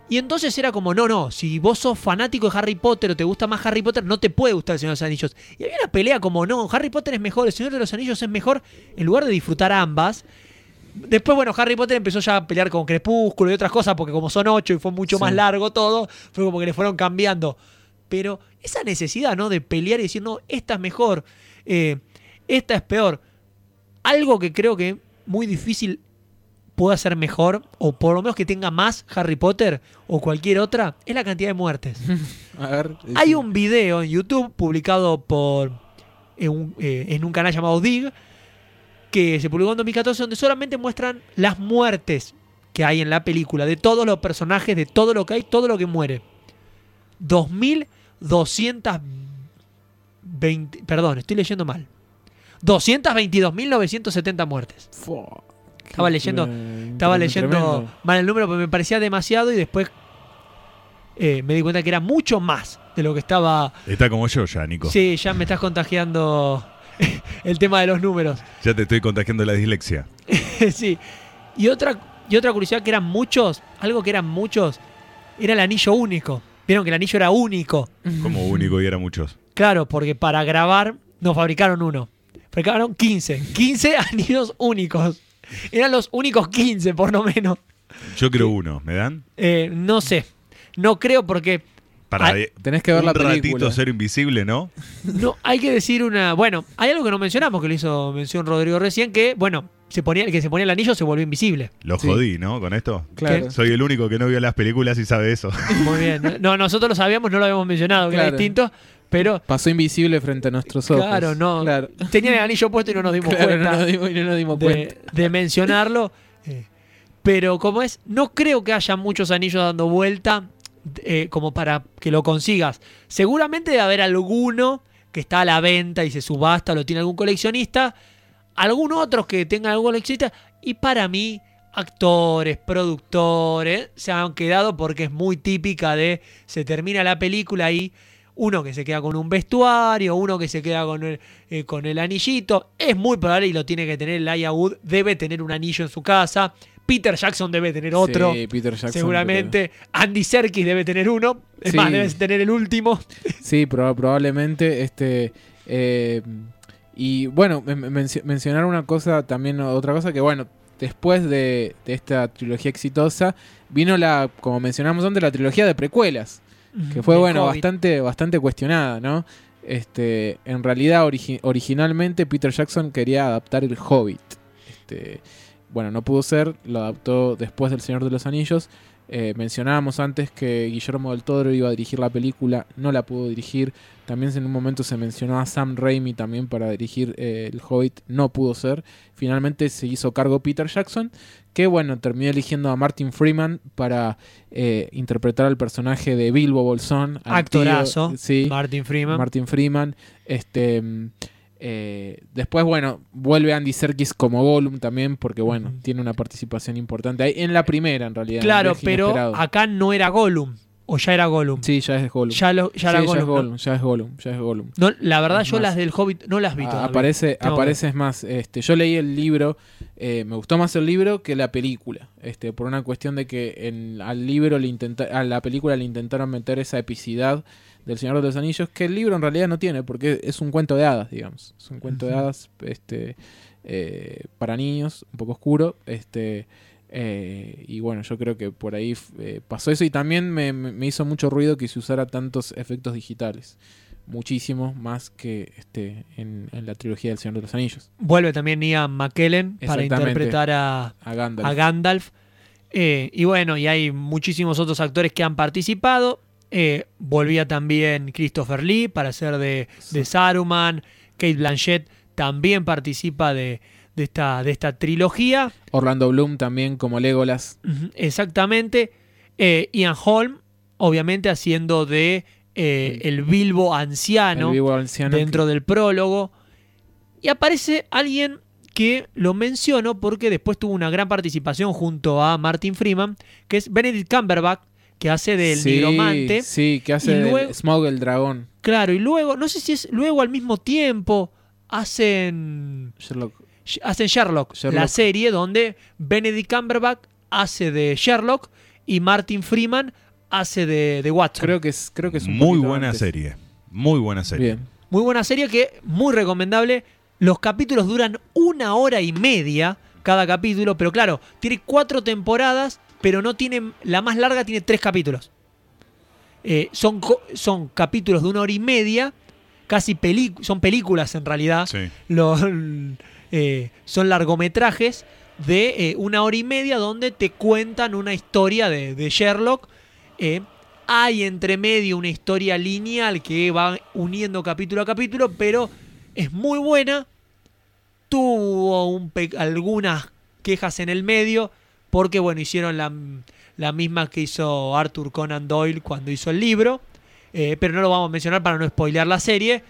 S1: Y entonces era como, no, no, si vos sos fanático de Harry Potter o te gusta más Harry Potter, no te puede gustar el Señor de los Anillos. Y había una pelea como, no, Harry Potter es mejor, el Señor de los Anillos es mejor, en lugar de disfrutar ambas. Después, bueno, Harry Potter empezó ya a pelear con Crepúsculo y otras cosas, porque como son ocho y fue mucho más largo todo, fue como que le fueron cambiando. Pero esa necesidad, ¿no? De pelear y decir, no, esta es mejor, eh, esta es peor. Algo que creo que muy difícil pueda ser mejor, o por lo menos que tenga más Harry Potter o cualquier otra, es la cantidad de muertes.
S2: A ver,
S1: Hay un video en YouTube publicado por en un, eh, en un canal llamado Dig que se publicó en 2014 donde solamente muestran las muertes que hay en la película, de todos los personajes, de todo lo que hay, todo lo que muere. 2220, perdón, estoy leyendo mal. 222.970 muertes.
S2: Fua,
S1: Estaba leyendo- Estaba leyendo
S2: tremendo.
S1: mal el número porque me parecía demasiado y después eh, me di cuenta que era mucho más de lo que estaba.
S3: Está como yo ya, Nico.
S1: Sí, ya me estás contagiando el tema de los números.
S3: Ya te estoy contagiando la dislexia.
S1: sí. Y otra, y otra curiosidad que eran muchos, algo que eran muchos, era el anillo único. Vieron que el anillo era único.
S3: Como único y eran muchos.
S1: Claro, porque para grabar no fabricaron uno. Fabricaron 15. 15 anillos únicos. Eran los únicos 15, por lo menos.
S3: Yo creo uno, ¿me dan?
S1: Eh, no sé. No creo porque
S3: Para de-
S2: Tenés que ver
S3: un
S2: la
S3: ratito
S2: película.
S3: ser invisible, ¿no?
S1: no hay que decir una. Bueno, hay algo que no mencionamos que le hizo mención Rodrigo recién, que, bueno, se ponía, el que se ponía el anillo se volvió invisible.
S3: Lo
S2: Sí.
S3: jodí, ¿no? Con esto.
S2: Claro.
S3: Soy el único que no vio las películas y sabe eso.
S1: Muy bien. No, nosotros lo sabíamos, no lo habíamos mencionado, que era distinto. Pero
S2: Pasó invisible frente a nuestros ojos.
S1: Claro, no.
S2: Claro,
S1: tenía el anillo puesto y no nos dimos
S2: Claro,
S1: cuenta
S2: no nos dimos, y no nos dimos cuenta.
S1: de, de mencionarlo. Pero como es, no creo que haya muchos anillos dando vuelta eh, como para que lo consigas. Seguramente debe haber alguno que está a la venta y se subasta, lo tiene algún coleccionista. Algún otro que tenga algún coleccionista. Y para mí, actores, productores, se han quedado porque es muy típica de se termina la película y uno que se queda con un vestuario, uno que se queda con el, eh, con el anillito. Es muy probable y lo tiene que tener Laia Wood. Debe tener un anillo en su casa. Peter Jackson debe tener otro.
S2: Sí, Peter Jackson,
S1: seguramente. Andy Serkis debe tener uno. Es
S2: Sí.
S1: más, debe tener el último.
S2: Sí, proba- probablemente. Este, eh, y bueno, men- mencio- mencionar una cosa, también otra cosa que bueno, después de, de esta trilogía exitosa, vino la, como mencionamos antes, la trilogía de precuelas, que fue bueno, bastante, bastante cuestionada, ¿no? Este, en realidad, origi- originalmente Peter Jackson quería adaptar el Hobbit. Este, bueno, no pudo ser, lo adaptó después del Señor de los Anillos. Eh, mencionábamos antes que Guillermo del Toro iba a dirigir la película, no la pudo dirigir. También en un momento se mencionó a Sam Raimi también para dirigir eh, El Hobbit, no pudo ser. Finalmente se hizo cargo Peter Jackson, que bueno, terminó eligiendo a Martin Freeman para eh, interpretar al personaje de Bilbo Bolsón.
S1: Actorazo.
S2: tío- sí,
S1: Martin Freeman.
S2: Martin Freeman. Este, mm, eh, después, bueno, vuelve Andy Serkis como Gollum también, porque bueno, tiene una participación importante ahí. En la primera, en realidad.
S1: claro, pero
S2: Inesperado.
S1: acá no era Gollum. O ya era Gollum.
S2: Sí, ya es Gollum.
S1: Ya, lo, ya
S2: Sí,
S1: era
S2: ya
S1: Gollum.
S2: es
S1: ¿no?
S2: Gollum, ya es Gollum, ya es Gollum.
S1: No, la verdad,
S2: Es
S1: yo
S2: más,
S1: las del Hobbit no las vi todavía.
S2: aparece, aparece es más, este, yo leí el libro, eh, me gustó más el libro que la película, este, por una cuestión de que en, al libro le intenta, a la película le intentaron meter esa epicidad del Señor de los Anillos que el libro en realidad no tiene, porque es un cuento de hadas, digamos, es un cuento de hadas, este, eh, para niños, un poco oscuro, este, eh, y bueno, yo creo que por ahí eh, pasó eso y también me, hizo mucho ruido que se usara tantos efectos digitales. Muchísimo más que este en, en la trilogía del Señor de los Anillos.
S1: Vuelve también Ian McKellen para interpretar a,
S2: A Gandalf.
S1: a Gandalf. Eh, y bueno, y hay muchísimos otros actores que han participado. Volvía también Christopher Lee para ser de, de Saruman. Kate Blanchett también participa de, de esta, de esta trilogía.
S2: Orlando Bloom también como Legolas.
S1: Exactamente. Eh, Ian Holm, obviamente haciendo de eh, el Bilbo anciano
S2: el vivo anciano.
S1: dentro del prólogo. Y aparece alguien que lo menciono porque después tuvo una gran participación junto a Martin Freeman, que es Benedict Cumberbatch, que hace del
S2: sí,
S1: nigromante.
S2: Sí, que hace del
S1: luego-
S2: Smaug el dragón.
S1: Claro, y luego, no sé si es luego al mismo tiempo, hacen,
S2: Sherlock.
S1: Hacen Sherlock,
S2: Sherlock.
S1: la serie donde Benedict Cumberbatch hace de Sherlock y Martin Freeman hace de, de Watson.
S2: Creo que es, creo que es un
S3: Muy buena
S2: antes.
S3: serie. Muy buena serie.
S2: Bien.
S1: Muy buena serie que muy recomendable. Los capítulos duran una hora y media cada capítulo, pero claro, tiene cuatro temporadas, pero no tiene. La más larga tiene tres capítulos. Eh, son, son capítulos de una hora y media, casi son películas en realidad.
S3: Sí.
S1: Lo- eh, son largometrajes de eh, una hora y media donde te cuentan una historia de, Sherlock. Eh, hay entre medio una historia lineal que va uniendo capítulo a capítulo, pero es muy buena. Tuvo un algunas quejas en el medio, porque bueno, hicieron la, la misma que hizo Arthur Conan Doyle cuando hizo el libro. Pero no lo vamos a mencionar para no spoilear la serie.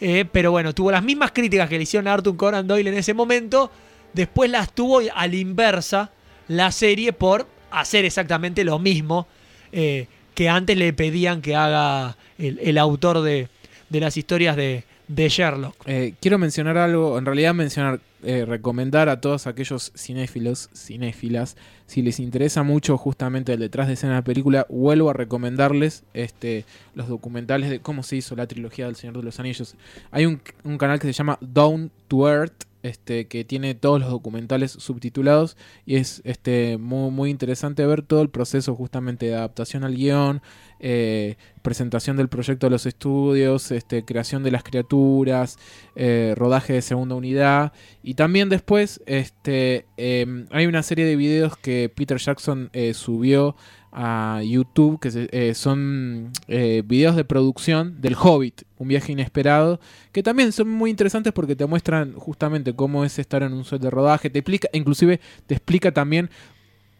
S1: Eh, pero bueno, tuvo las mismas críticas que le hicieron a Arthur Conan Doyle en ese momento. Después las tuvo a la inversa la serie por hacer exactamente lo mismo eh, que antes le pedían que haga el, el autor de, de las historias de, de Sherlock.
S2: Eh, quiero mencionar algo, en realidad mencionar, eh, recomendar a todos aquellos cinéfilos, cinéfilas, si les interesa mucho justamente el detrás de escena de la película, vuelvo a recomendarles este, los documentales de cómo se hizo la trilogía del Señor de los Anillos. Hay un, un canal que se llama Down to Earth, este, que tiene todos los documentales subtitulados y es este, muy, muy interesante ver todo el proceso justamente de adaptación al guion, eh, presentación del proyecto de los estudios, este, creación de las criaturas, eh, rodaje de segunda unidad y también después este, eh, hay una serie de videos que Peter Jackson eh, subió a YouTube, que se- eh, son eh, videos de producción del Hobbit, un viaje inesperado, que también son muy interesantes porque te muestran justamente cómo es estar en un set de rodaje, te explica, inclusive te explica también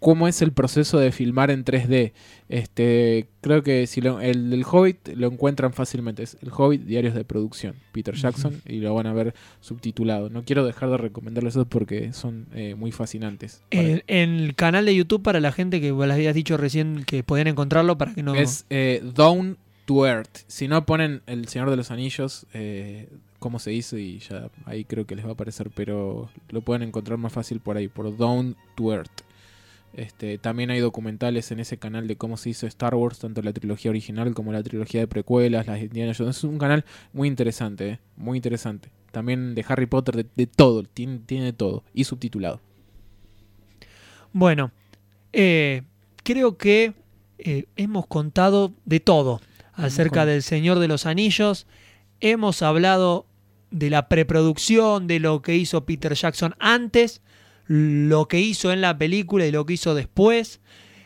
S2: cómo es el proceso de filmar en 3D. Este, creo que si lo- el del Hobbit lo encuentran fácilmente, es el Hobbit Diarios de Producción, Peter Jackson, y lo van a ver subtitulado. No quiero dejar de recomendarles eso porque son eh, muy fascinantes.
S1: En, en el canal de YouTube para la gente que les habías dicho recién que podían encontrarlo para que no...
S2: Es eh, Down to Earth. Si no ponen El Señor de los Anillos, eh, cómo se hizo y ya ahí creo que les va a aparecer, pero lo pueden encontrar más fácil por ahí, por Down to Earth. Este, también hay documentales en ese canal de cómo se hizo Star Wars, tanto la trilogía original como la trilogía de precuelas, las Indiana Jones. Es un canal muy interesante, eh, muy interesante. También de Harry Potter, de, de todo, tiene, tiene de todo. Y subtitulado.
S1: Bueno, eh, creo que eh, hemos contado de todo acerca
S2: con-
S1: del Señor de los Anillos. Hemos hablado de la preproducción, de lo que hizo Peter Jackson antes, lo que hizo en la película y lo que hizo después.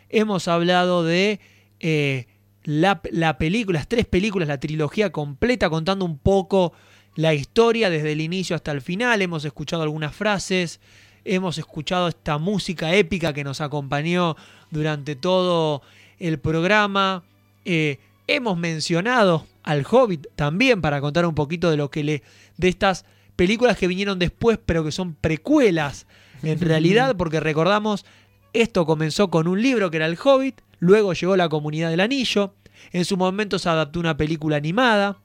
S1: Hemos hablado de eh, la, la película, las tres películas, la trilogía completa, contando un poco la historia desde el inicio hasta el final. Hemos escuchado algunas frases, hemos escuchado esta música épica que nos acompañó durante todo el programa. Eh, hemos mencionado al Hobbit también para contar un poquito de lo que le. de estas películas que vinieron después, pero que son precuelas en realidad, porque recordamos, esto comenzó con un libro que era El Hobbit, luego llegó La Comunidad del Anillo, en su momento se adaptó una película animada.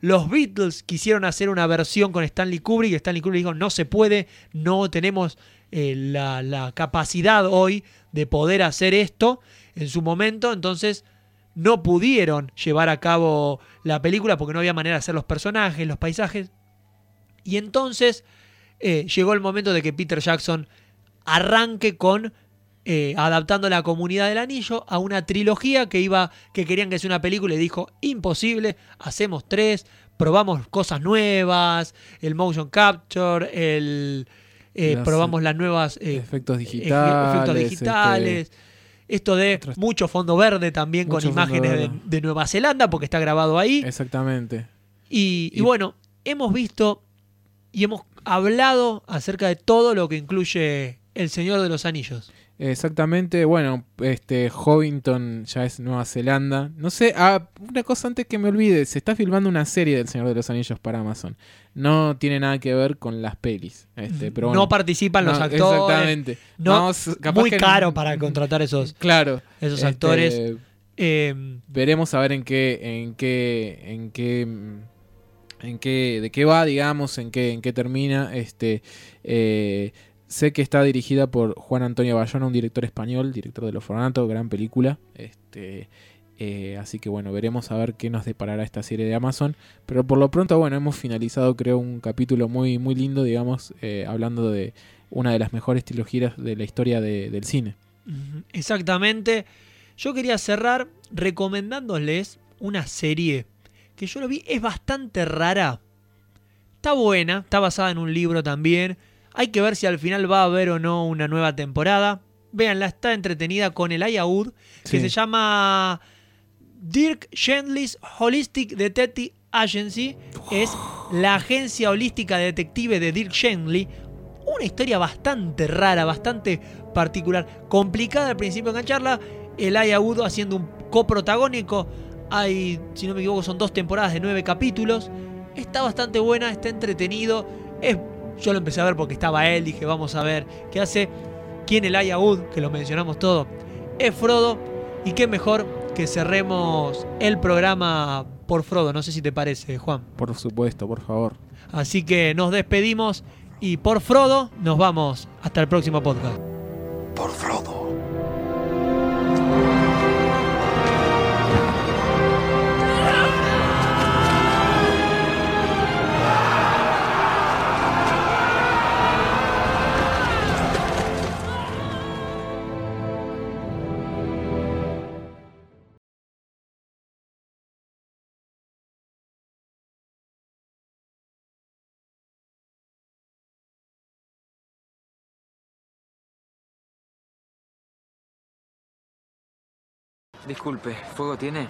S1: Los Beatles quisieron hacer una versión con Stanley Kubrick. y Stanley Kubrick dijo: No se puede, no tenemos eh, la, la capacidad hoy de poder hacer esto en su momento. Entonces no pudieron llevar a cabo la película porque no había manera de hacer los personajes, los paisajes. Y entonces eh, llegó el momento de que Peter Jackson arranque con eh, adaptando la comunidad del anillo a una trilogía que iba que querían que sea una película y dijo imposible hacemos tres probamos cosas nuevas el motion capture el eh,
S2: Las,
S1: probamos las nuevas eh,
S2: efectos digitales.
S1: efectos
S2: este,
S1: esto de mucho fondo verde también con imágenes de, Nueva Zelanda porque está grabado ahí
S2: Exactamente.
S1: y, y
S2: Y-
S1: bueno, hemos visto y hemos hablado acerca de todo lo que incluye El Señor de los Anillos.
S2: Exactamente, bueno, este Hobbiton ya es Nueva Zelanda. No sé, ah, una cosa antes que me olvide, se está filmando una serie del Señor de los Anillos para Amazon. No tiene nada que ver con las pelis, este, pero bueno.
S1: no participan los
S2: No,
S1: actores.
S2: Exactamente.
S1: No,
S2: Vamos, capaz
S1: muy
S2: que-
S1: caro para contratar esos,
S2: Claro.
S1: esos
S2: este,
S1: actores. Eh,
S2: veremos a ver en qué, en qué, en qué, en qué, de qué va, digamos, en qué, en qué termina. Este, eh, sé que está dirigida por Juan Antonio Bayona, un director español, director de Los Fornatos, gran película. Este, eh, así que bueno, veremos a ver qué nos deparará esta serie de Amazon. Pero por lo pronto, bueno, hemos finalizado, creo, un capítulo muy, muy lindo, digamos, eh, hablando de una de las mejores trilogías de la historia de- del cine.
S1: Exactamente. Yo quería cerrar recomendándoles una serie que yo lo vi, es bastante rara. Está buena, está basada en un libro también. Hay que ver si al final va a haber o no una nueva temporada. Véanla, está entretenida con el Ayaud, que
S2: Sí.
S1: se llama Dirk Gently's Holistic Detective Agency. Es la agencia holística detective de Dirk Gently. Una historia bastante rara, bastante particular. Complicada al principio engancharla. El Ayaud haciendo un coprotagónico. Hay, si no me equivoco, son dos temporadas de nueve capítulos. Está bastante buena, está entretenido. Es, yo lo empecé a ver porque estaba él. Dije, vamos a ver qué hace. ¿Quién el Ayaud? Que lo mencionamos todo. Es Frodo. Y qué mejor que cerremos el programa por Frodo. No sé si te parece, Juan.
S2: Por supuesto, por favor.
S1: Así que nos despedimos y por Frodo nos vamos hasta el próximo podcast.
S4: Por Frodo.
S7: Disculpe, ¿fuego tiene?